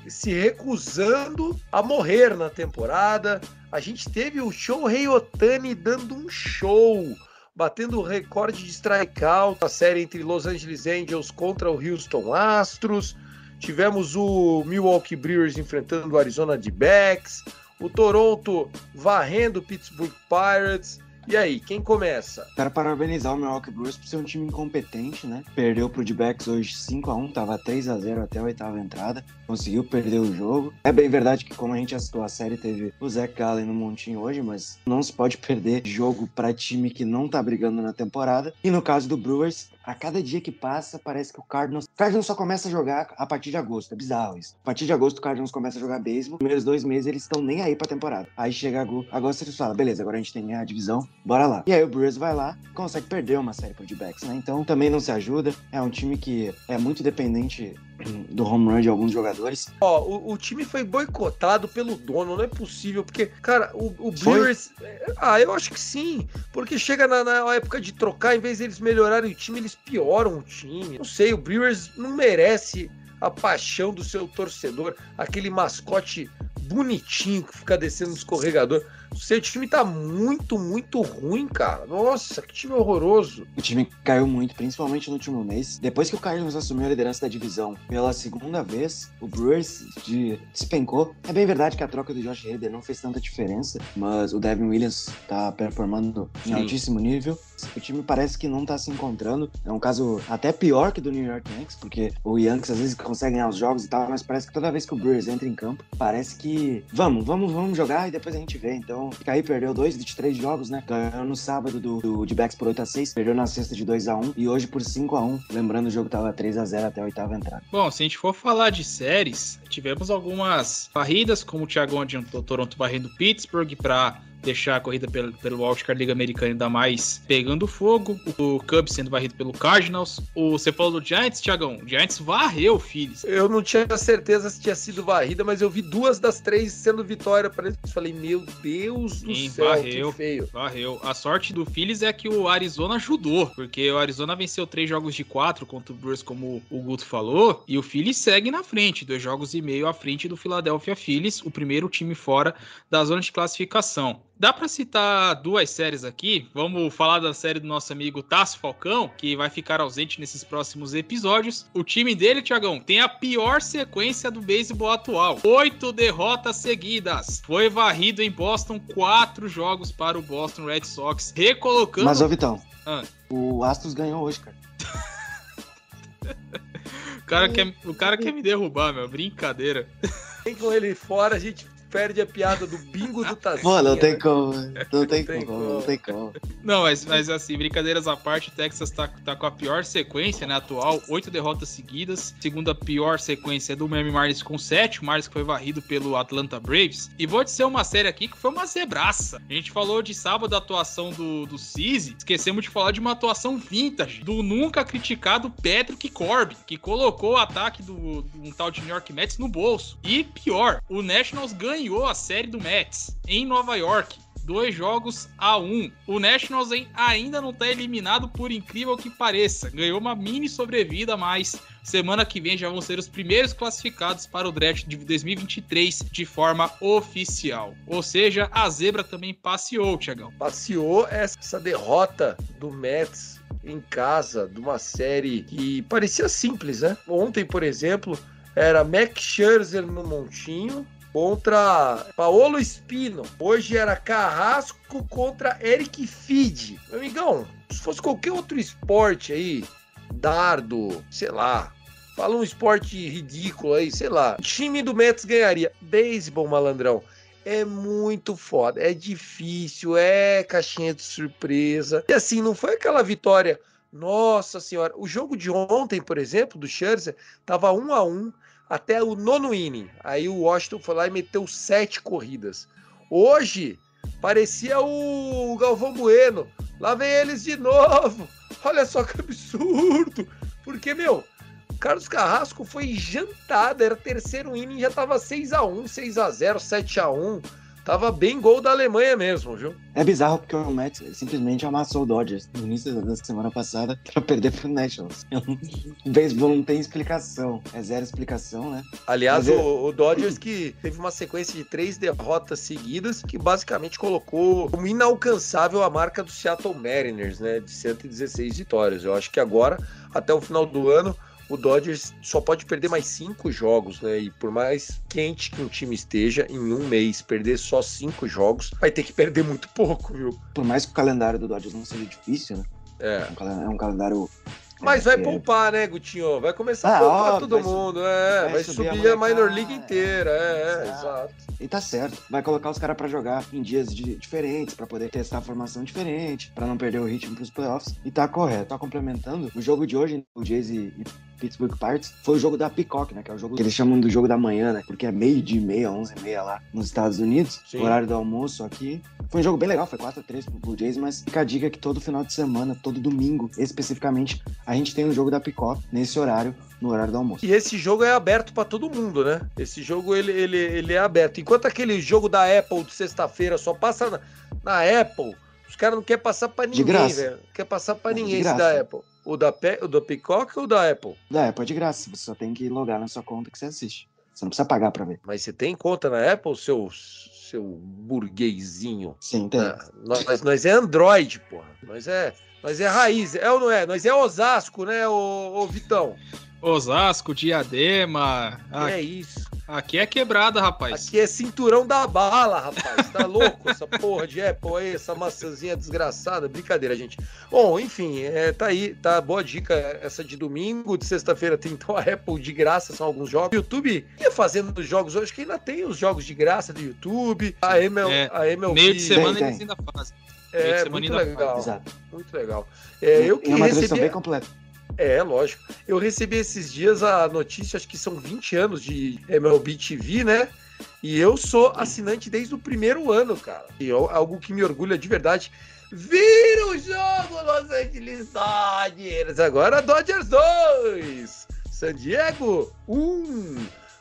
se recusando a morrer na temporada. A gente teve o Shohei Otani dando um show, batendo o recorde de strikeout, a série entre Los Angeles Angels contra o Houston Astros. Tivemos o Milwaukee Brewers enfrentando o Arizona D-Backs, o Toronto varrendo o Pittsburgh Pirates. E aí, quem começa? Quero parabenizar o Milwaukee Brewers por ser um time incompetente, né? Perdeu pro D-Backs hoje 5x1, tava 3x0 até a oitava entrada. Conseguiu perder o jogo. É bem verdade que, como a gente assistiu a série, teve o Zach Gallen no montinho hoje, mas não se pode perder jogo para time que não tá brigando na temporada. E no caso do Brewers, a cada dia que passa, parece que o Cardinals. O Cardinals só começa a jogar a partir de agosto. É bizarro isso. A partir de agosto, o Cardinals começa a jogar beisebol. Nos primeiros dois meses, eles estão nem aí pra temporada. Aí chega agosto, eles falam: beleza, agora a gente tem a divisão bora lá. E aí o Brewers vai lá, consegue perder uma série por D-backs, né? Então também não se ajuda. É um time que é muito dependente do home run de alguns jogadores. Ó, o, o time foi boicotado pelo dono, não é possível, porque, cara, o, o Brewers. Ah, eu acho que sim. Porque chega na, na, época de trocar, em vez deles melhorarem o time, eles pioram o time. Não sei, o Brewers não merece a paixão do seu torcedor, aquele mascote bonitinho que fica descendo no escorregador. Seu time tá muito, muito ruim, cara. Nossa, que time horroroso. O time caiu muito, principalmente no último mês. Depois que o Cardinals assumiu a liderança da divisão pela segunda vez, o Brewers de... despencou. É bem verdade que a troca do Josh Hader não fez tanta diferença, mas o Devin Williams tá performando em Sim. altíssimo nível. O time parece que não tá se encontrando. É um caso até pior que do New York Yankees, porque o Yankees às vezes consegue ganhar os jogos e tal, mas parece que toda vez que o Brewers entra em campo, parece que vamos, vamos, vamos jogar e depois a gente vê. Então, fica aí, perdeu dois de três jogos, né? Ganhou no sábado do, do de backs por 8 a 6 perdeu na sexta de 2 a 1 e hoje por 5 a 1 Lembrando, o jogo tava 3 a 0 até a oitava entrada. Bom, se a gente for falar de séries, tivemos algumas varridas, como o Thiago adiantou, Toronto varrendo Pittsburgh para deixar a corrida pelo, pelo Wildcard Liga Americana ainda mais pegando fogo. O Cubs sendo varrido pelo Cardinals. O, você falou do Giants, Tiagão? O Giants varreu o Phillies. Eu não tinha certeza se tinha sido varrida, mas eu vi duas das três sendo vitória para eles. Falei, meu Deus do Sim, céu, varreu, que feio. Varreu. A sorte do Phillies é que o Arizona ajudou, porque o Arizona venceu três jogos de quatro contra o Brewers, como o Guto falou, e o Phillies segue na frente, dois jogos e meio à frente do Philadelphia Phillies, o primeiro time fora da zona de classificação. Dá para citar duas séries aqui. Vamos falar da série do nosso amigo Tasso Falcão, que vai ficar ausente nesses próximos episódios. O time dele, Tiagão, tem a pior sequência do beisebol atual: oito derrotas seguidas. Foi varrido em Boston, quatro jogos para o Boston Red Sox, recolocando. Mas, ô Vitão, ah. o Astros ganhou hoje, cara. o, cara quer, o cara quer me derrubar, meu. Brincadeira. Tem com ele fora, a gente perde a piada do bingo do Tazinha. Pô, não tem como. Não tem, não como, não tem como. Não, mas, mas assim, brincadeiras à parte, o Texas tá, tá com a pior sequência, né, atual, oito derrotas seguidas. Segunda pior sequência é do Miami Marlins com sete, o Marlins que foi varrido pelo Atlanta Braves. E vou dizer uma série aqui que foi uma zebraça. A gente falou de sábado a atuação do, do Cisi, esquecemos de falar de uma atuação vintage, do nunca criticado Patrick Corbin, que colocou o ataque do, do um tal de New York Mets no bolso. E pior, o Nationals ganha ganhou a série do Mets em Nova York. Dois jogos a um. O Nationals ainda não está eliminado, por incrível que pareça. Ganhou uma mini sobrevida, mas semana que vem já vão ser os primeiros classificados para o draft de 2023 de forma oficial. Ou seja, a zebra também passeou, Tiagão. Passeou essa derrota do Mets em casa, de uma série que parecia simples, né? Ontem, por exemplo, era Max Scherzer no montinho, contra Paolo Espino. Hoje era Carrasco contra Eric Fide. Meu amigão, se fosse qualquer outro esporte aí, dardo, sei lá, fala um esporte ridículo aí, sei lá. O time do Mets ganharia. Beisebol, malandrão. É muito foda, é difícil, é caixinha de surpresa. E assim, não foi aquela vitória. Nossa senhora, o jogo de ontem, por exemplo, do Scherzer, tava um a um até o nono inning. Aí o Washington foi lá e meteu sete corridas. Hoje, parecia o Galvão Bueno. Lá vem eles de novo. Olha só que absurdo. Porque, meu, Carlos Carrasco foi jantado. Era terceiro inning, já tava 6 a 1 6 a 0 7 a 1 tava bem gol da Alemanha mesmo, viu? É bizarro porque o Mets simplesmente amassou o Dodgers no início da semana passada para perder pro Nationals. O beisebol não tem explicação, é zero explicação, né? Aliás, o, o, Dodgers que teve uma sequência de três derrotas seguidas que basicamente colocou como inalcançável a marca do Seattle Mariners, né? De 116 vitórias. Eu acho que agora, até o final do ano, o Dodgers só pode perder mais cinco jogos, né? E por mais quente que um time esteja, em um mês, perder só cinco jogos, vai ter que perder muito pouco, viu? Por mais que o calendário do Dodgers não seja difícil, né? É. É um calendário Mas vai É. poupar, né, Gutinho? Vai começar Ah, a poupar óbvio, todo vai mundo. É, vai, vai subir, subir a a Minor League inteira. É, é, exato. E tá certo. Vai colocar os caras pra jogar em dias di- diferentes, pra poder testar a formação diferente, pra não perder o ritmo pros playoffs. E tá correto. Tá complementando. O jogo de hoje, o Jays e, e Pittsburgh Pirates, foi o jogo da Peacock, né? Que é o jogo que eles chamam do jogo da manhã, né? Porque é meio de meia, onze e meia lá nos Estados Unidos. Sim. O horário do almoço aqui. Foi um jogo bem legal, foi 4x3 pro Blue Jays, mas fica a dica que todo final de semana, todo domingo, especificamente, a gente tem o jogo da Peacock nesse horário, no horário do almoço. E esse jogo é aberto pra todo mundo, né? Esse jogo ele, ele, ele é aberto. Enquanto aquele jogo da Apple de sexta-feira só passa na, na Apple, os caras não querem passar pra ninguém, graça. velho. Não quer passar de ninguém esse da Apple. O da, Pe o da Peacock ou da Apple? É, pode de graça, você só tem que logar na sua conta que você assiste. Você não precisa pagar pra ver. Mas você tem conta na Apple, seu, seu burguesinho? Sim, tem. Ah, nós, nós é Android, porra. Nós é, nós é raiz. É ou não é? Nós é Osasco, né, ô, ô Vitão? Osasco, Diadema. a- É isso. Aqui é quebrada, rapaz. Aqui é cinturão da bala, rapaz. Tá louco essa porra de Apple aí, essa maçãzinha desgraçada. Brincadeira, gente. Bom, enfim, é, tá aí, tá boa dica essa de domingo. De sexta-feira tem então a Apple de graça, são alguns jogos. YouTube ia fazendo os jogos hoje, que ainda tem os jogos de graça do YouTube. A ML, É, a MLB. Meio de semana tem. eles ainda fazem. É, muito legal. Exato. Muito legal. É, eu que é uma recebi. bem completa. É, lógico. Eu recebi esses dias a notícia, acho que são 20 anos de MLB TV, né? E eu sou assinante desde o primeiro ano, cara. E é algo que me orgulha de verdade. Vira o jogo, Los Angeles Dodgers! Agora Dodgers 2! San Diego 1!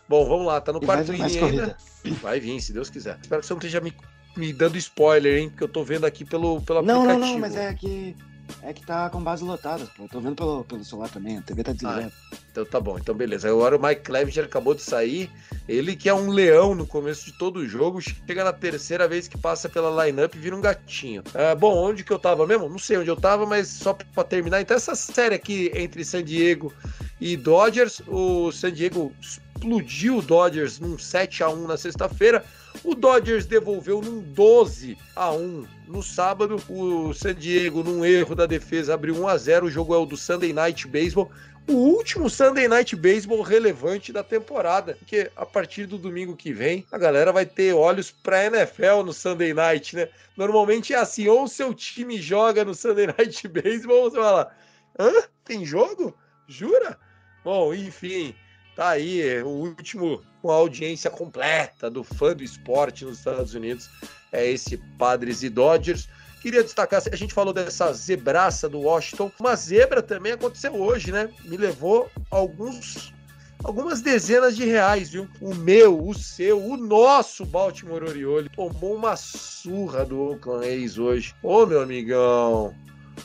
Bom, vamos lá, tá no quarto inning ainda. Vai vir, se Deus quiser. Espero que você não esteja me, me dando spoiler, hein? Porque eu tô vendo aqui pelo, pelo Não, não, aplicativo. não, mas é que. É que tá com base lotada, pô. Eu tô vendo pelo, pelo celular também, a TV tá desligada. Então tá bom, então beleza. Agora o Mike Clevenger acabou de sair. Ele que é um leão no começo de todo o jogo, chega na terceira vez que passa pela lineup e vira um gatinho. Ah, bom, onde que eu tava mesmo? Não sei onde eu tava, mas só pra terminar. Então essa série aqui entre San Diego e Dodgers, o San Diego explodiu o Dodgers num 7 a 1 na sexta-feira. O Dodgers devolveu num 12 a 1 no sábado. O San Diego, num erro da defesa, abriu 1 a 0. O jogo é o do Sunday Night Baseball o último Sunday Night Baseball relevante da temporada, porque a partir do domingo que vem a galera vai ter olhos para NFL no Sunday Night, né? Normalmente é assim, ou seu time joga no Sunday Night Baseball, ou você fala, hã? Tem jogo? Jura? Bom, enfim, tá aí o último com a audiência completa do fã do esporte nos Estados Unidos, é esse Padres e Dodgers. Queria destacar, a gente falou dessa zebraça do Washington. Uma zebra também aconteceu hoje, né? Me levou alguns algumas dezenas de reais, viu? O meu, o seu, o nosso Baltimore Orioles tomou uma surra do Oakland A's hoje. Ô, meu amigão.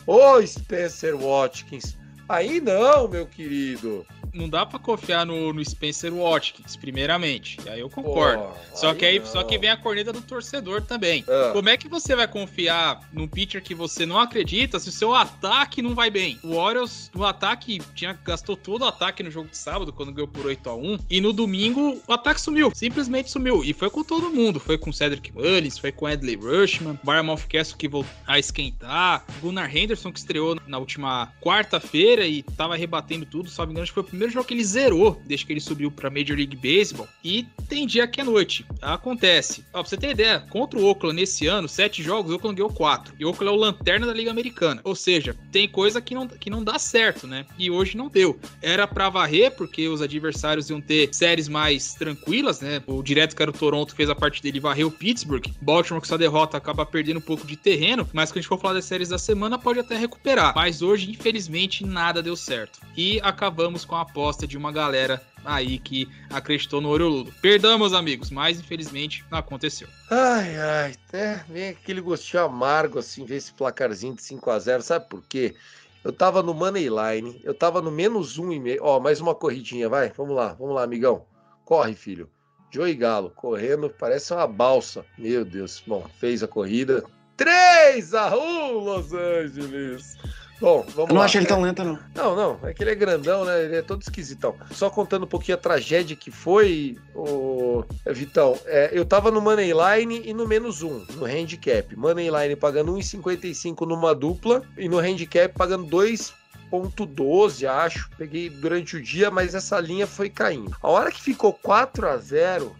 Ô, Spencer Watkins. Aí não, meu querido. Não dá pra confiar no, no Spencer Watkins, primeiramente. E aí eu concordo. Pô, só, que aí, não. só que vem a corneta do torcedor também. Ah. Como é que você vai confiar num pitcher que você não acredita se o seu ataque não vai bem? O Orioles, no ataque, tinha, gastou todo o ataque no jogo de sábado, quando ganhou por 8 a 1 E no domingo, o ataque sumiu. Simplesmente sumiu. E foi com todo mundo. Foi com Cedric Mullins, foi com Edley Rushman, Barmouth Castle que voltou a esquentar, Gunnar Henderson que estreou na última quarta-feira e tava rebatendo tudo. Só me engano, acho que foi o primeiro jogo que ele zerou desde que ele subiu pra Major League Baseball. E tem dia que é noite. Acontece. Ó, pra você ter ideia, contra o Oakland nesse ano, sete jogos, o Oakland ganhou quatro. E o Oakland é o lanterna da Liga Americana. Ou seja, tem coisa que não, que não dá certo, né? E hoje não deu. Era pra varrer, porque os adversários iam ter séries mais tranquilas, né? O direto que era o Toronto fez a parte dele varrer o Pittsburgh. Baltimore, com essa derrota, acaba perdendo um pouco de terreno. Mas quando a gente for falar das séries da semana, pode até recuperar. Mas hoje, infelizmente, nada deu certo. E acabamos com a aposta de uma galera aí que acreditou no Oroludo. Perdão, meus amigos, mas infelizmente não aconteceu. Ai, ai, é, vem aquele gostinho amargo assim, ver esse placarzinho de 5 a 0 sabe por quê? Eu tava no Money Line, eu tava no menos um e meio. Ó, mais uma corridinha, vai, vamos lá, vamos lá, amigão. Corre, filho. Joey Galo, correndo, parece uma balsa. Meu Deus, bom, fez a corrida. 3 a 1 Los Angeles. Bom, vamos Eu não lá. acho ele tão lento, não. Não, não, é que ele é grandão, né? Ele é todo esquisitão. Só contando um pouquinho a tragédia que foi, o Vitão. É, eu tava no Money Line e no menos um, no handicap. Money Line pagando 1,55 numa dupla e no handicap pagando 3.12, acho. Peguei durante o dia, mas essa linha foi caindo. A hora que ficou 4 a 0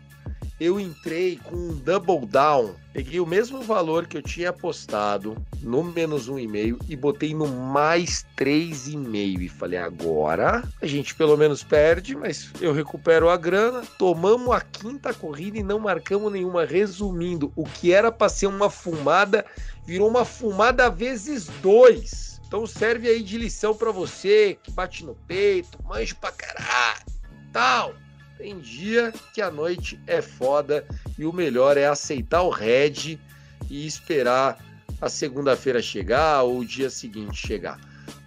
eu entrei com um double down. Peguei o mesmo valor que eu tinha apostado no menos um e meio e botei no mais três e meio e falei agora a gente pelo menos perde, mas eu recupero a grana. Tomamos a quinta corrida e não marcamos nenhuma. Resumindo, o que era para ser uma fumada virou uma fumada vezes dois. Então serve aí de lição para você que bate no peito, manjo pra caralho, tal. Tem dia que a noite é foda e o melhor é aceitar o red e esperar a segunda-feira chegar ou o dia seguinte chegar.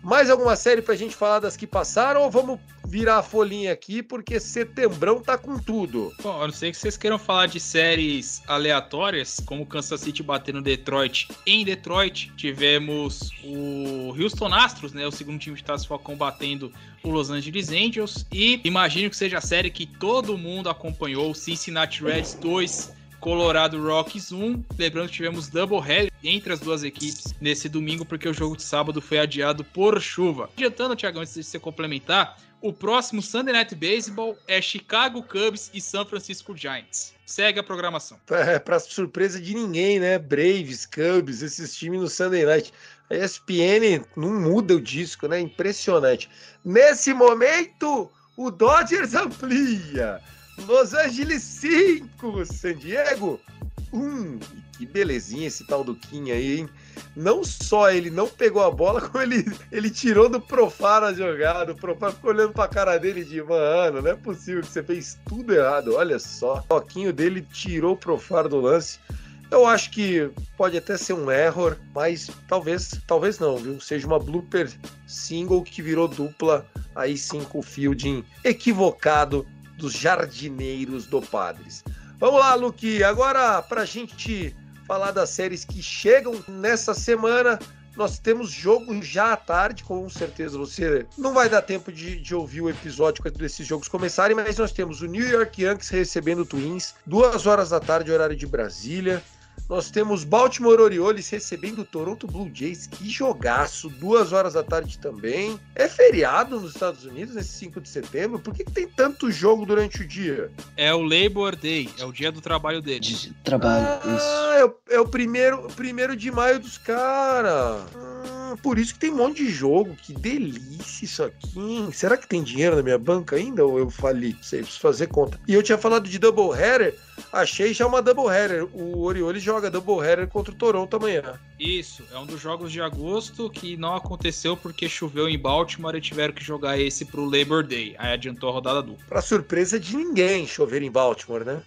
Mais alguma série pra gente falar das que passaram ou vamos virar a folhinha aqui porque setembrão tá com tudo? Bom, eu não sei que vocês queiram falar de séries aleatórias, como Kansas City batendo Detroit. Em Detroit tivemos o Houston Astros, né, o segundo time de Estados Falcão batendo o Los Angeles Angels e imagino que seja a série que todo mundo acompanhou, Cincinnati Reds 2 Colorado Rockies 1. Lembrando que tivemos double header entre as duas equipes nesse domingo, porque o jogo de sábado foi adiado por chuva. Adiantando, Thiago, antes de você complementar, o próximo Sunday Night Baseball é Chicago Cubs e San Francisco Giants. Segue a programação. É, para surpresa de ninguém, né? Braves, Cubs, esses times no Sunday Night. A ESPN não muda o disco, né? Impressionante. Nesse momento, o Dodgers amplia. Los Angeles 5, San Diego 1. Um. Que belezinha esse tal do Kim aí, hein? Não só ele não pegou a bola, como ele, ele tirou do Profar a jogada. O Profar ficou olhando pra cara dele de, mano, não é possível que você fez tudo errado. Olha só. O toquinho dele tirou o Profar do lance. Eu acho que pode até ser um error, mas talvez, talvez não, viu? Seja uma blooper single que virou dupla, aí sim com o fielding equivocado dos jardineiros do Padres. Vamos lá, Luque. Agora, para a gente falar das séries que chegam nessa semana, nós temos jogo já à tarde, com certeza você não vai dar tempo de, de, ouvir o episódio quando esses jogos começarem, mas nós temos o New York Yankees recebendo o Twins, duas horas da tarde, horário de Brasília. Nós temos Baltimore Orioles recebendo o Toronto Blue Jays. Que jogaço! Duas horas da tarde também. É feriado nos Estados Unidos, nesse 5 de setembro? Por que, que tem tanto jogo durante o dia? É o Labor Day, é o dia do trabalho dele. De trabalho, ah, isso. É o, é o primeiro, primeiro de maio dos caras. Ah, por isso que tem um monte de jogo. Que delícia isso aqui. Hein? Será que tem dinheiro na minha banca ainda ou eu fali? Sei, preciso fazer conta. E eu tinha falado de Double Header. Achei já uma double header. O Orioles joga double header contra o Toronto amanhã. Isso, é um dos jogos de agosto que não aconteceu porque choveu em Baltimore e tiveram que jogar esse pro Labor Day. Aí adiantou a rodada dupla. Pra surpresa de ninguém chover em Baltimore, né?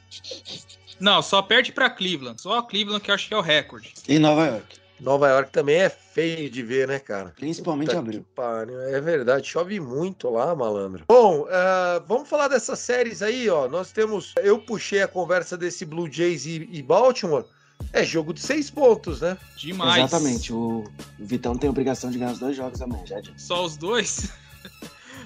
Não, só perde para Cleveland. Só Cleveland que eu acho que é o recorde. E Nova York. Nova York também é feio de ver, né, cara? Principalmente Puta abril. Pariu. É verdade, chove muito lá, malandro. Bom, uh, vamos falar dessas séries aí, ó. Nós temos. Eu puxei a conversa desse Blue Jays e, e Baltimore. É jogo de seis pontos, né? Demais. Exatamente. O Vitão tem a obrigação de ganhar os dois jogos amanhã, já disse. Só os dois?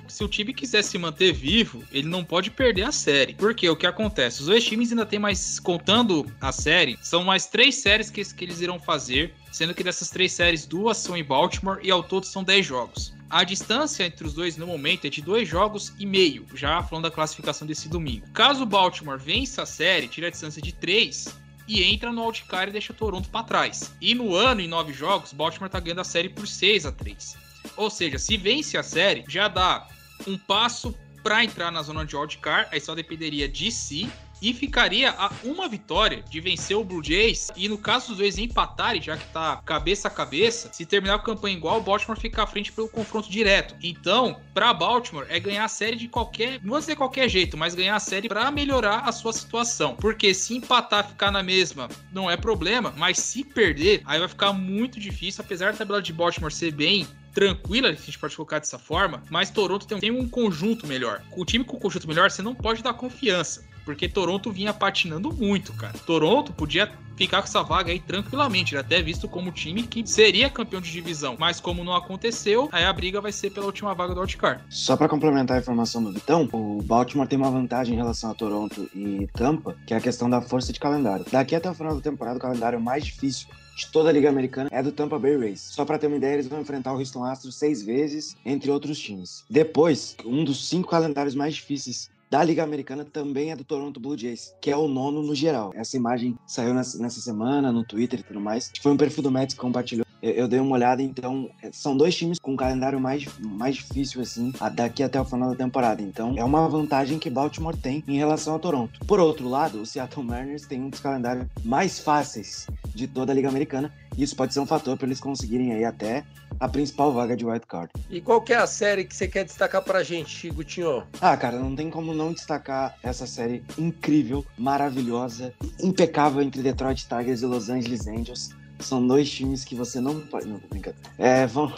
Se o time quiser se manter vivo, ele não pode perder a série. Porque o que acontece? Os dois times ainda tem mais, contando a série, são mais três séries que, que eles irão fazer, sendo que dessas três séries, duas são em Baltimore e ao todo são dez jogos. A distância entre os dois no momento é de dois jogos e meio, já falando da classificação desse domingo. Caso o Baltimore vença a série, tira a distância de três, e entra no wildcard e deixa Toronto para trás. E no ano, em nove jogos, Baltimore tá ganhando a série por 6 a 3 Ou seja, se vence a série, já dá um passo para entrar na zona de wildcard, aí só dependeria de si e ficaria a uma vitória de vencer o Blue Jays. E no caso dos dois empatarem, já que tá cabeça a cabeça, se terminar a campanha igual, o Baltimore fica à frente pelo confronto direto. Então, para Baltimore é ganhar a série de qualquer, não vou dizer qualquer jeito, mas ganhar a série para melhorar a sua situação. Porque se empatar, ficar na mesma, não é problema, mas se perder, aí vai ficar muito difícil, apesar da tabela de Baltimore ser bem tranquila, se a gente pode colocar dessa forma, mas Toronto tem, um conjunto melhor. O time com o conjunto melhor, você não pode dar confiança. Porque Toronto vinha patinando muito, cara. Toronto podia ficar com essa vaga aí tranquilamente. Ele é até visto como time que seria campeão de divisão. Mas como não aconteceu, aí a briga vai ser pela última vaga do Wildcard. Só para complementar a informação do Vitão, o Baltimore tem uma vantagem em relação a Toronto e Tampa, que é a questão da força de calendário. Daqui até o final da temporada, o calendário mais difícil de toda a Liga Americana é do Tampa Bay Rays. Só para ter uma ideia, eles vão enfrentar o Houston Astros seis vezes, entre outros times. Depois, um dos cinco calendários mais difíceis da Liga Americana também é do Toronto Blue Jays, que é o nono no geral. Essa imagem saiu nessa, semana no Twitter e tudo mais. Foi um perfil do Mets que compartilhou. Eu, eu, dei uma olhada, então é, são dois times com um calendário mais, mais difícil, assim, daqui até o final da temporada. Então é uma vantagem que Baltimore tem em relação a Toronto. Por outro lado, o Seattle Mariners tem um dos calendários mais fáceis de toda a Liga Americana. E isso pode ser um fator para eles conseguirem aí até a principal vaga de wild card. E qual que é a série que você quer destacar pra gente, Gutinho? Ah, cara, não tem como não destacar essa série incrível, maravilhosa, impecável entre Detroit Tigers e Los Angeles Angels. São dois times que você não pode. Não, brincadeira. É, vamos,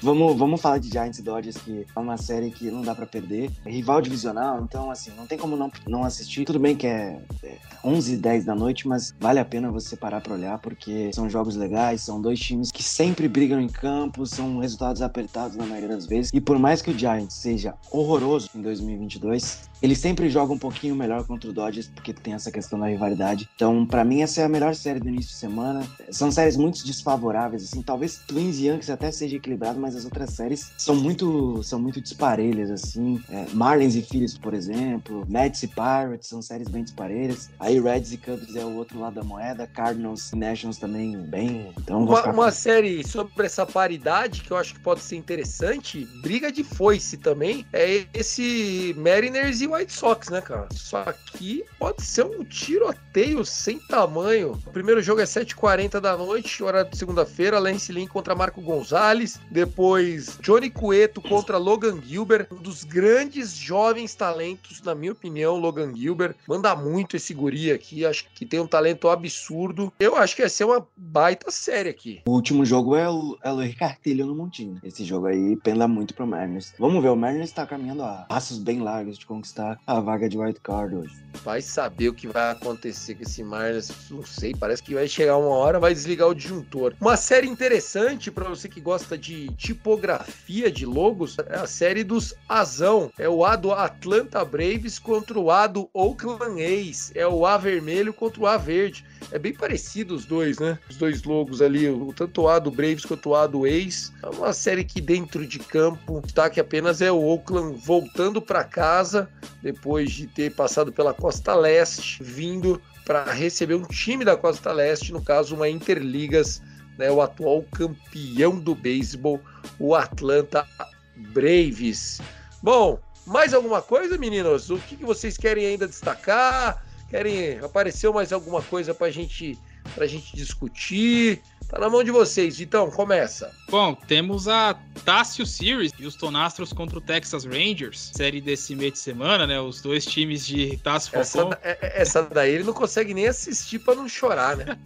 vamos, vamos falar de Giants e Dodgers, que é uma série que não dá para perder. É rival divisional, então, assim, não tem como não, não assistir. Tudo bem que é, é 11 e 10 da noite, mas vale a pena você parar para olhar, porque são jogos legais, são dois times que sempre brigam em campo, são resultados apertados na maioria das vezes. E por mais que o Giants seja horroroso em 2022, ele sempre joga um pouquinho melhor contra o Dodgers, porque tem essa questão da rivalidade. Então, para mim, essa é a melhor série do início de semana. São séries muito desfavoráveis, assim. Talvez Twins e Yankees até seja equilibrado, mas as outras séries são muito, são muito disparelhas, assim. É, Marlins e Phillies, por exemplo. Mets e Pirates são séries bem disparelhas. Aí Reds e Cubs é o outro lado da moeda. Cardinals e Nationals também bem. Então, uma, uma série sobre essa paridade que eu acho que pode ser interessante, briga de foice também, é esse Mariners e White Sox, né, cara? Isso aqui pode ser um tiroteio sem tamanho. O primeiro jogo é 7h40 da noite, hora de segunda-feira. Lance Lynn contra Marco Gonzalez. Depois, Johnny Cueto contra Logan Gilbert. Um dos grandes jovens talentos, na minha opinião, Logan Gilbert. Manda muito esse guri aqui. Acho que tem um talento absurdo. Eu acho que vai ser uma baita série aqui. O último jogo é o, é o Ricartilho no Montinho. Esse jogo aí penda muito pro Mariners. Vamos ver, o Mariners tá caminhando a passos bem largos de conquistar a vaga de wild card hoje. Vai saber o que vai acontecer com esse Marlins, não sei, parece que vai chegar uma hora, vai desligar o disjuntor. Uma série interessante para você que gosta de tipografia de logos é a série dos Azão. É o A do Atlanta Braves contra o A do Oakland A's. É o A vermelho contra o A verde. É bem parecido os dois, né? Os dois logos ali, tanto o A do Braves quanto o A do A's. É uma série que dentro de campo, o destaque apenas é o Oakland voltando para casa depois de ter passado pela Costa Leste, vindo para receber um time da Costa Leste, no caso uma Interligas, né, o atual campeão do beisebol, o Atlanta Braves. Bom, mais alguma coisa, meninos? O que, que vocês querem ainda destacar? Querem apareceu mais alguma coisa para gente, a gente discutir? Tá na mão de vocês, então começa. Bom, temos a Tássio Series, Houston Astros contra o Texas Rangers, série desse meio de semana, né? Os dois times de Tássio essa, é, é, essa daí ele não consegue nem assistir para não chorar, né?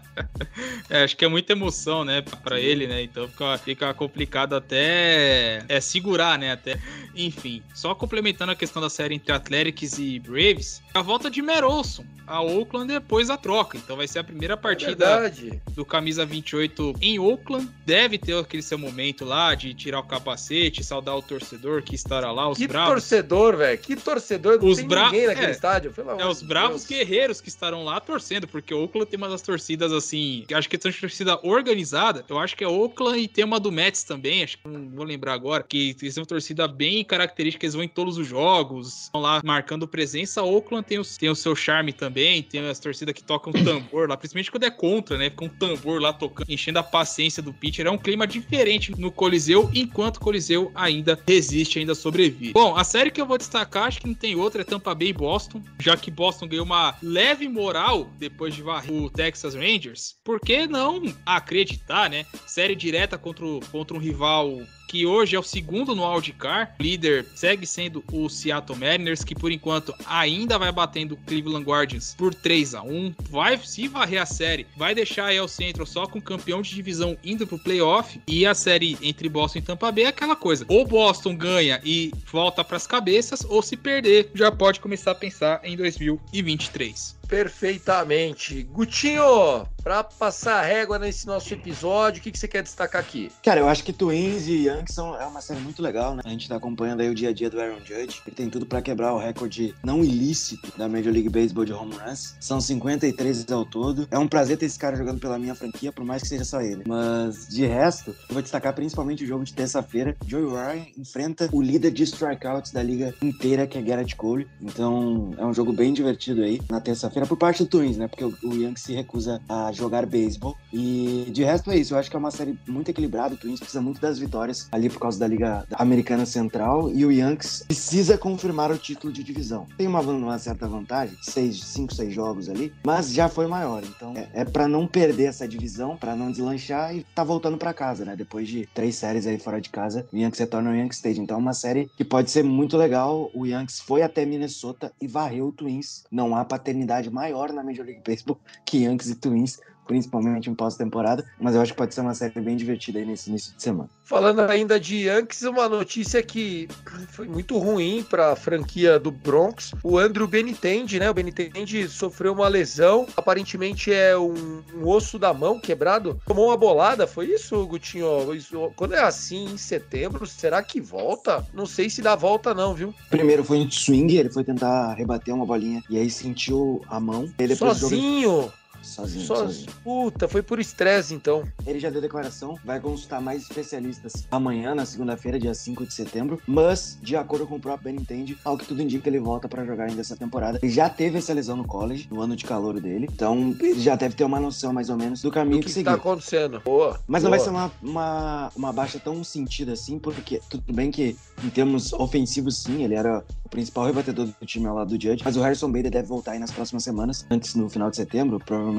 é, acho que é muita emoção, né, para ele, né? Então fica, fica complicado até é, segurar, né? Até, enfim. Só complementando a questão da série entre Athletics e Braves, a volta de Merolson a Oakland depois da troca. Então vai ser a primeira partida é do camisa 28 em Oakland. Deve ter aquele seu momento lá de tirar o capacete, saudar o torcedor que estará lá, os que bravos. torcedor, velho. Que torcedor. Não os tem bra... ninguém naquele é, estádio. é, os bravos Deus. guerreiros que estarão lá torcendo, porque Oakland tem uma das torcidas assim, acho que é uma torcida organizada. Eu acho que é Oakland e tem uma do Mets também, acho que não vou lembrar agora, que tem uma torcida bem característica, eles vão em todos os jogos, estão lá marcando presença. Oakland tem o, tem o seu charme também, tem as torcidas que tocam tambor lá, principalmente quando é contra, né? Fica um tambor lá tocando, enchendo a paciência do pitcher. É um clima diferente no Coliseu, enquanto o Coliseu ainda resiste, ainda sobrevive. Bom, a série que eu vou destacar, acho que não tem outra, é Tampa Bay e Boston, já que Boston ganhou uma leve moral depois de varrer o Texas Rangers. Por que não acreditar, né? Série direta contra, contra um rival que hoje é o segundo no wildcard. O líder segue sendo o Seattle Mariners, que por enquanto ainda vai batendo o Cleveland Guardians por 3 a 1 Vai se varrer a série, vai deixar aí o centro só com o campeão de divisão indo pro playoff. E a série entre Boston e Tampa Bay é aquela coisa: ou Boston ganha e volta para as cabeças, ou se perder, já pode começar a pensar em 2023. Perfeitamente. Gutinho, para passar a régua nesse nosso episódio, o que, que você quer destacar aqui? Cara, eu acho que Twins e Yankees são, é uma série muito legal, né? A gente tá acompanhando aí o dia a dia do Aaron Judge. Ele tem tudo para quebrar o recorde não ilícito da Major League Baseball de home runs. São 53 ao todo. É um prazer ter esse cara jogando pela minha franquia, por mais que seja só ele. Mas, de resto, eu vou destacar principalmente o jogo de terça-feira. Joey Ryan enfrenta o líder de strikeouts da liga inteira, que é Garrett Cole. Então, é um jogo bem divertido aí na terça-feira por parte do Twins, né? Porque o, o se recusa a jogar beisebol. E de resto é isso. Eu acho que é uma série muito equilibrada. O Twins precisa muito das vitórias ali por causa da Liga Americana Central. E o Yankees precisa confirmar o título de divisão. Tem uma, uma certa vantagem, seis, cinco, seis jogos ali, mas já foi maior. Então é, é para não perder essa divisão, para não deslanchar e tá voltando para casa, né? Depois de três séries aí fora de casa, o Yankees retorna ao Yankee Stadium. Então é uma série que pode ser muito legal. O Yankees foi até Minnesota e varreu o Twins. Não há paternidade maior na Major League Baseball que Yankees e Twins principalmente em pós-temporada, mas eu acho que pode ser uma série bem divertida aí nesse início de semana. Falando ainda de Yankees, uma notícia que foi muito ruim para a franquia do Bronx. O Andrew Benintendi, né? O Benintendi sofreu uma lesão, aparentemente é um, um, osso da mão quebrado. Tomou uma bolada, foi isso, Gutinho? Isso, quando é assim, em setembro, será que volta? Não sei se dá volta não, viu? Primeiro foi um swing, ele foi tentar rebater uma bolinha e aí sentiu a mão. Sozinho? Sozinho, sozinho. Puta, foi por estresse então. Ele já deu declaração, vai consultar mais especialistas amanhã, na segunda-feira, dia 5 de setembro. Mas, de acordo com o próprio Benintendi, ao que tudo indica, ele volta para jogar ainda essa temporada. Ele já teve essa lesão no college, no ano de calor dele. Então, ele já deve ter uma noção mais ou menos do caminho do que, que, que tá acontecendo. Boa. Mas boa. não vai ser uma, uma, uma baixa tão sentida assim, porque tudo bem que em termos ofensivos, sim, ele era o principal rebatedor do time ao lado do Judge. Mas o Harrison Bader deve voltar aí nas próximas semanas, antes no final de setembro, provavelmente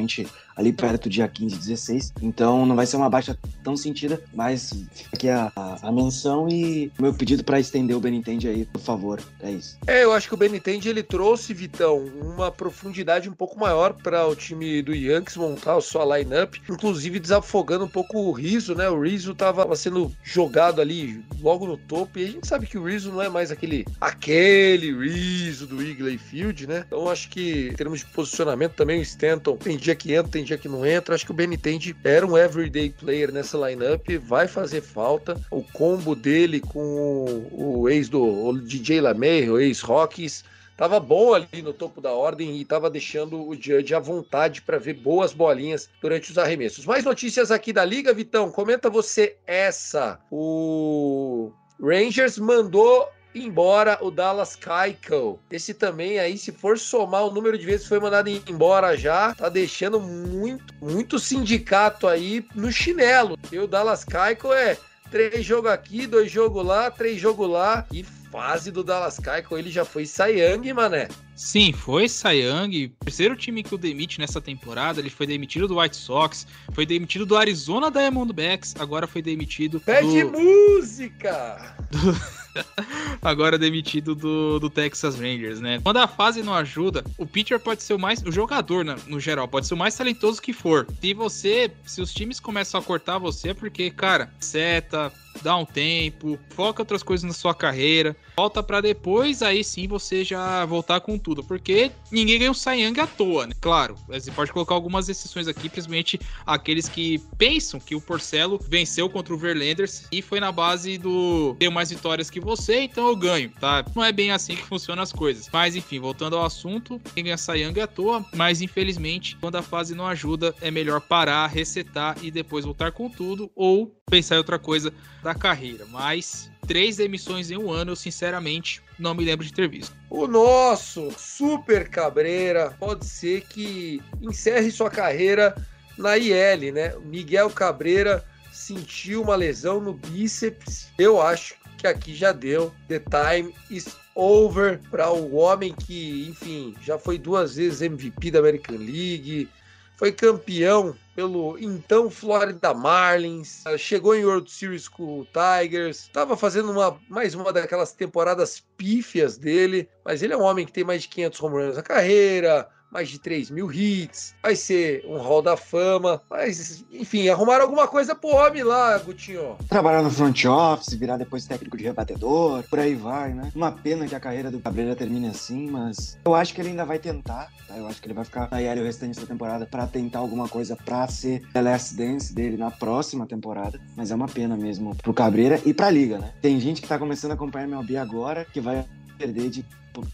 ali perto do dia 15, 16. Então não vai ser uma baixa tão sentida, mas fica aqui a, a, a menção e meu pedido para estender o Benintendi aí, por favor. É isso. É, eu acho que o Benintendi ele trouxe, Vitão, uma profundidade um pouco maior para o time do Yankees montar a sua lineup, inclusive desafogando um pouco o Rizzo, né? O Rizzo tava sendo jogado ali logo no topo e a gente sabe que o Rizzo não é mais aquele aquele Rizzo do Wrigley Field, né? Então acho que em termos de posicionamento também o Stanton tem dia que entra, tem dia que não entra. Acho que o Benintendi era um everyday player nessa lineup, vai fazer falta. O combo dele com o, ex do o DJ LaMay, o ex Rockies, tava bom ali no topo da ordem e tava deixando o Judge à vontade para ver boas bolinhas durante os arremessos. Mais notícias aqui da liga, Vitão. Comenta você essa. O Rangers mandou embora o Dallas Keuchel. Esse também aí, se for somar o número de vezes que foi mandado embora já, tá deixando muito, muito sindicato aí no chinelo. E o Dallas Keuchel é três jogos aqui, dois jogos lá, três jogos lá. E fase do Dallas Keuchel, ele já foi Sayang, mané. Sim, foi Sayang, terceiro time que o demite nessa temporada. Ele foi demitido do White Sox, foi demitido do Arizona Diamondbacks, agora foi demitido Pede do... música! Do... agora demitido do, do Texas Rangers, né? Quando a fase não ajuda, o pitcher pode ser o mais. O jogador, né, no geral, pode ser o mais talentoso que for. Se você. Se os times começam a cortar você, é porque, cara, seta, dá um tempo, foca outras coisas na sua carreira, volta para depois, aí sim você já voltar com tudo, porque ninguém ganha o Cy Young à toa, né? Claro, você pode colocar algumas exceções aqui, principalmente aqueles que pensam que o Porcelo venceu contra o Verlanders e foi na base do tenho mais vitórias que você, então eu ganho, tá? Não é bem assim que funcionam as coisas. Mas enfim, voltando ao assunto, quem ganha Cy Young é à toa, mas infelizmente, quando a fase não ajuda, é melhor parar, resetar e depois voltar com tudo ou pensar em outra coisa da carreira. Mas três demissões em um ano, eu sinceramente não me lembro de ter visto. O nosso Super Cabreira pode ser que encerre sua carreira na IL, né? Miguel Cabreira sentiu uma lesão no bíceps. Eu acho que aqui já deu. The time is over para o homem que, enfim, já foi duas vezes MVP da American League, foi campeão pelo então Florida Marlins, chegou em World Series com o Tigers, estava fazendo uma, mais uma daquelas temporadas pífias dele, mas ele é um homem que tem mais de 500 home runs na carreira, mais de 3 mil hits, vai ser um Hall da Fama, mas, enfim, arrumaram alguma coisa pro homem lá, Gutinho. Trabalhar no front office, virar depois técnico de rebatedor, por aí vai, né? Uma pena que a carreira do Cabreira termine assim, mas eu acho que ele ainda vai tentar, tá? Eu acho que ele vai ficar na IL o restante da temporada para tentar alguma coisa pra ser The Last Dance dele na próxima temporada, mas é uma pena mesmo pro Cabreira e pra liga, né? Tem gente que tá começando a acompanhar MLB agora que vai perder de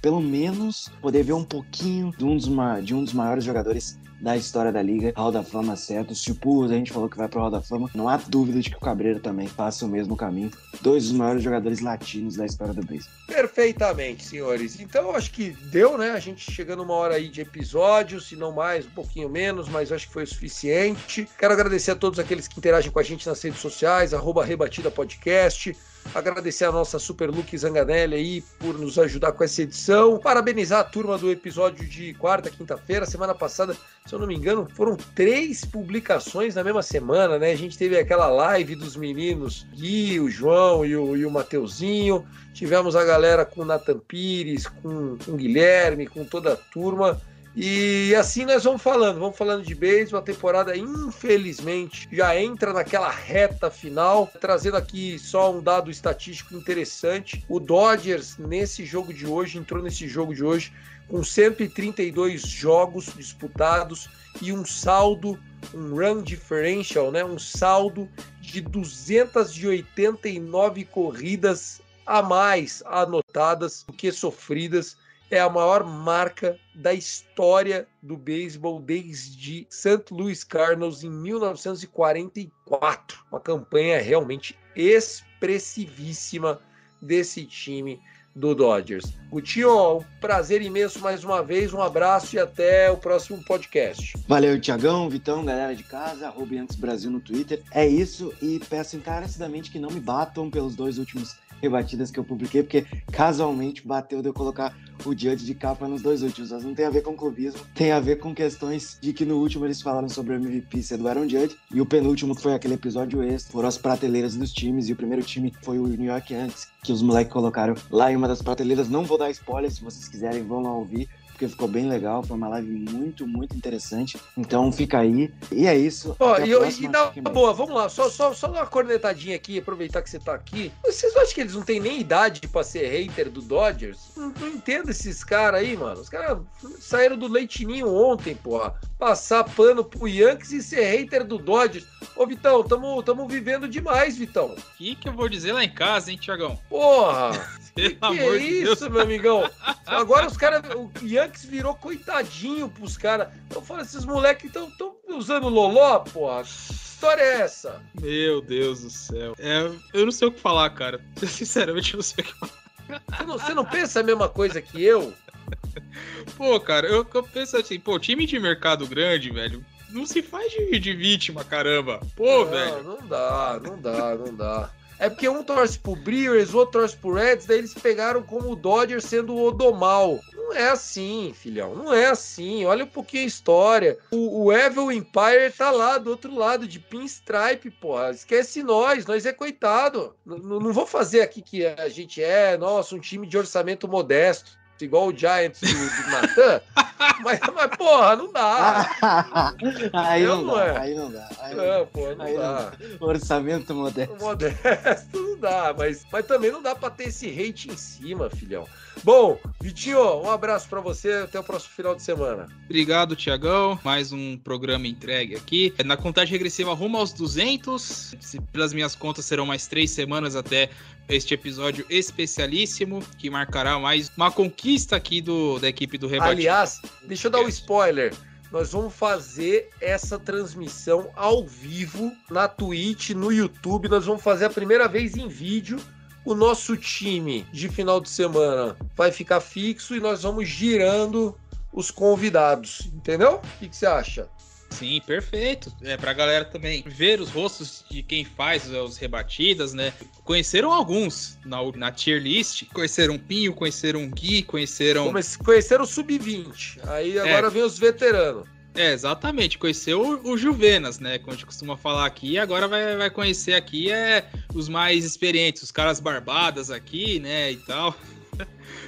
pelo menos poder ver um pouquinho de um dos, de um dos maiores jogadores da história da liga, Hall da Fama certo. O a gente falou que vai pro Hall da Fama, não há dúvida de que o Cabreira também passa o mesmo caminho. Dois dos maiores jogadores latinos da história do beisebol. Perfeitamente, senhores. Então acho que deu, né? A gente chegando uma hora aí de episódio, se não mais, um pouquinho menos, mas acho que foi o suficiente. Quero agradecer a todos aqueles que interagem com a gente nas redes sociais, arroba Rebatida Podcast. Agradecer a nossa Super Luke Zanganelli aí por nos ajudar com essa edição. Parabenizar a turma do episódio de quarta, quinta-feira. Semana passada, se eu não me engano, foram três publicações na mesma semana, né? A gente teve aquela live dos meninos Gui, o João e o, e o Mateuzinho. Tivemos a galera com o Nathan Pires, com, com o Guilherme, com toda a turma. E assim nós vamos falando, vamos falando de beisebol. A temporada, infelizmente, já entra naquela reta final. Trazendo aqui só um dado estatístico interessante: o Dodgers, nesse jogo de hoje, entrou nesse jogo de hoje com 132 jogos disputados e um saldo, um run differential, né? um saldo de 289 corridas a mais anotadas do que sofridas é a maior marca da história do beisebol desde St. Louis Cardinals em 1944. Uma campanha realmente expressivíssima desse time do Dodgers. Gutinho, um prazer imenso mais uma vez, um abraço e até o próximo podcast. Valeu, Tiagão, Vitão, galera de casa, arroba Brasil no Twitter. É isso e peço encarecidamente que não me batam pelos dois últimos rebatidas que eu publiquei, porque casualmente bateu de eu colocar o Judge de capa nos dois últimos. Mas não tem a ver com clubismo, tem a ver com questões de que no último eles falaram sobre o MVP ser do Aaron Judge, e o penúltimo, que foi aquele episódio extra, foram as prateleiras dos times, e o primeiro time foi o New York Yankees, que os moleques colocaram lá em uma das prateleiras. Não vou dar spoiler, se vocês quiserem, vão lá ouvir porque ficou bem legal. Foi uma live muito, muito interessante. Então fica aí. E é isso. Ó, e, e na boa, vamos lá. Só, só, só uma cornetadinha aqui, aproveitar que você tá aqui. Vocês acham que eles não têm nem idade pra ser hater do Dodgers? Não, não entendo esses caras aí, mano. Os caras saíram do leitinho ontem, porra. Passar pano pro Yankees e ser hater do Dodgers. Ô, Vitão, tamo, tamo vivendo demais, Vitão. O que, que eu vou dizer lá em casa, hein, Tiagão? Porra! Que, que é isso, Deus. meu amigão? Agora os caras. O Yankees virou coitadinho pros caras. Eu falo, esses moleques estão usando loló, porra. Que história é essa? Meu Deus do céu. É, eu não sei o que falar, cara. Sinceramente, eu não sei o que falar. Você não, você não pensa a mesma coisa que eu? Pô, cara, eu, eu penso assim, pô, time de mercado grande, velho, não se faz de, de vítima, caramba. Pô, não, velho. Não dá, não dá, não dá. É porque um torce pro Brewers, o outro torce pro Reds, daí eles pegaram como o Dodger sendo o Odomal. Não é assim, filhão, não é assim. Olha um pouquinho a história. O, o Evil Empire tá lá do outro lado, de pinstripe, porra. Esquece nós, nós é coitado. N não vou fazer aqui que a gente é, nossa, um time de orçamento modesto igual o Giants do, do Natan, mas, mas, porra, não dá. aí, não, não dá é. aí não dá. Aí não, é, porra, não, dá. não Orçamento modesto. Modesto não dá, mas, mas também não dá pra ter esse hate em cima, filhão. Bom, Vitinho, um abraço para você. Até o próximo final de semana. Obrigado, Tiagão. Mais um programa entregue aqui. Na contagem regressiva rumo aos 200. Pelas minhas contas, serão mais três semanas até este episódio especialíssimo que marcará mais uma conquista aqui do, da equipe do Rebate. Aliás, deixa eu dar um spoiler. Nós vamos fazer essa transmissão ao vivo na Twitch, no YouTube. Nós vamos fazer a primeira vez em vídeo. O nosso time de final de semana vai ficar fixo e nós vamos girando os convidados, entendeu? O que, que você acha? Sim, perfeito. É pra galera também ver os rostos de quem faz os rebatidas, né? Conheceram alguns na, na tier list. Conheceram Pinho, conheceram Gui, conheceram. Conheceram o Sub-20. Aí agora é. vem os veteranos. É, exatamente. Conheceu o, o, Juvenas, né? Como a gente costuma falar aqui. Agora vai, vai conhecer aqui é os mais experientes, os caras barbadas aqui, né? E tal.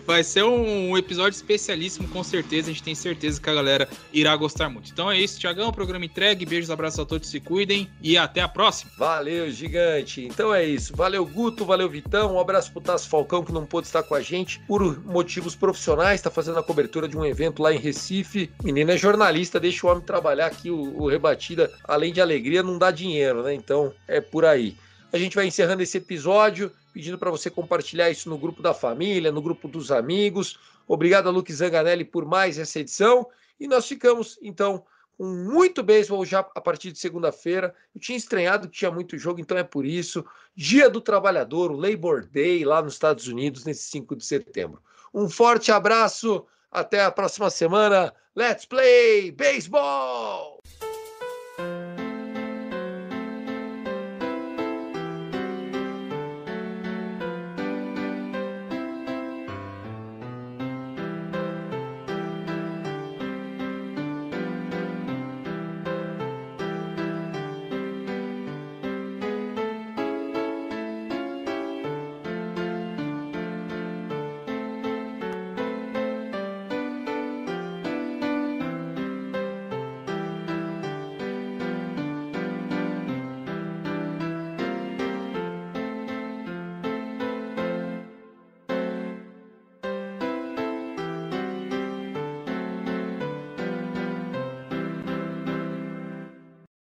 Vai ser um episódio especialíssimo, com certeza. A gente tem certeza que a galera irá gostar muito. Então é isso, Tiagão. Programa entregue. Beijos, abraços a todos, se cuidem e até a próxima. Valeu, gigante. Então é isso. Valeu, Guto. Valeu, Vitão. Um abraço pro Tasso Falcão, que não pôde estar com a gente por motivos profissionais. Está fazendo a cobertura de um evento lá em Recife. Menino é jornalista, deixa o homem trabalhar aqui. O, o Rebatida, além de alegria, não dá dinheiro, né? Então é por aí. A gente vai encerrando esse episódio pedindo para você compartilhar isso no grupo da família, no grupo dos amigos. Obrigado a Luke Zanganelli por mais essa edição. E nós ficamos, então, com muito beisebol já a partir de segunda-feira. Eu tinha estranhado que tinha muito jogo, então é por isso. Dia do Trabalhador, o Labor Day lá nos Estados Unidos, nesse 5 de setembro. Um forte abraço, até a próxima semana. Let's play baseball!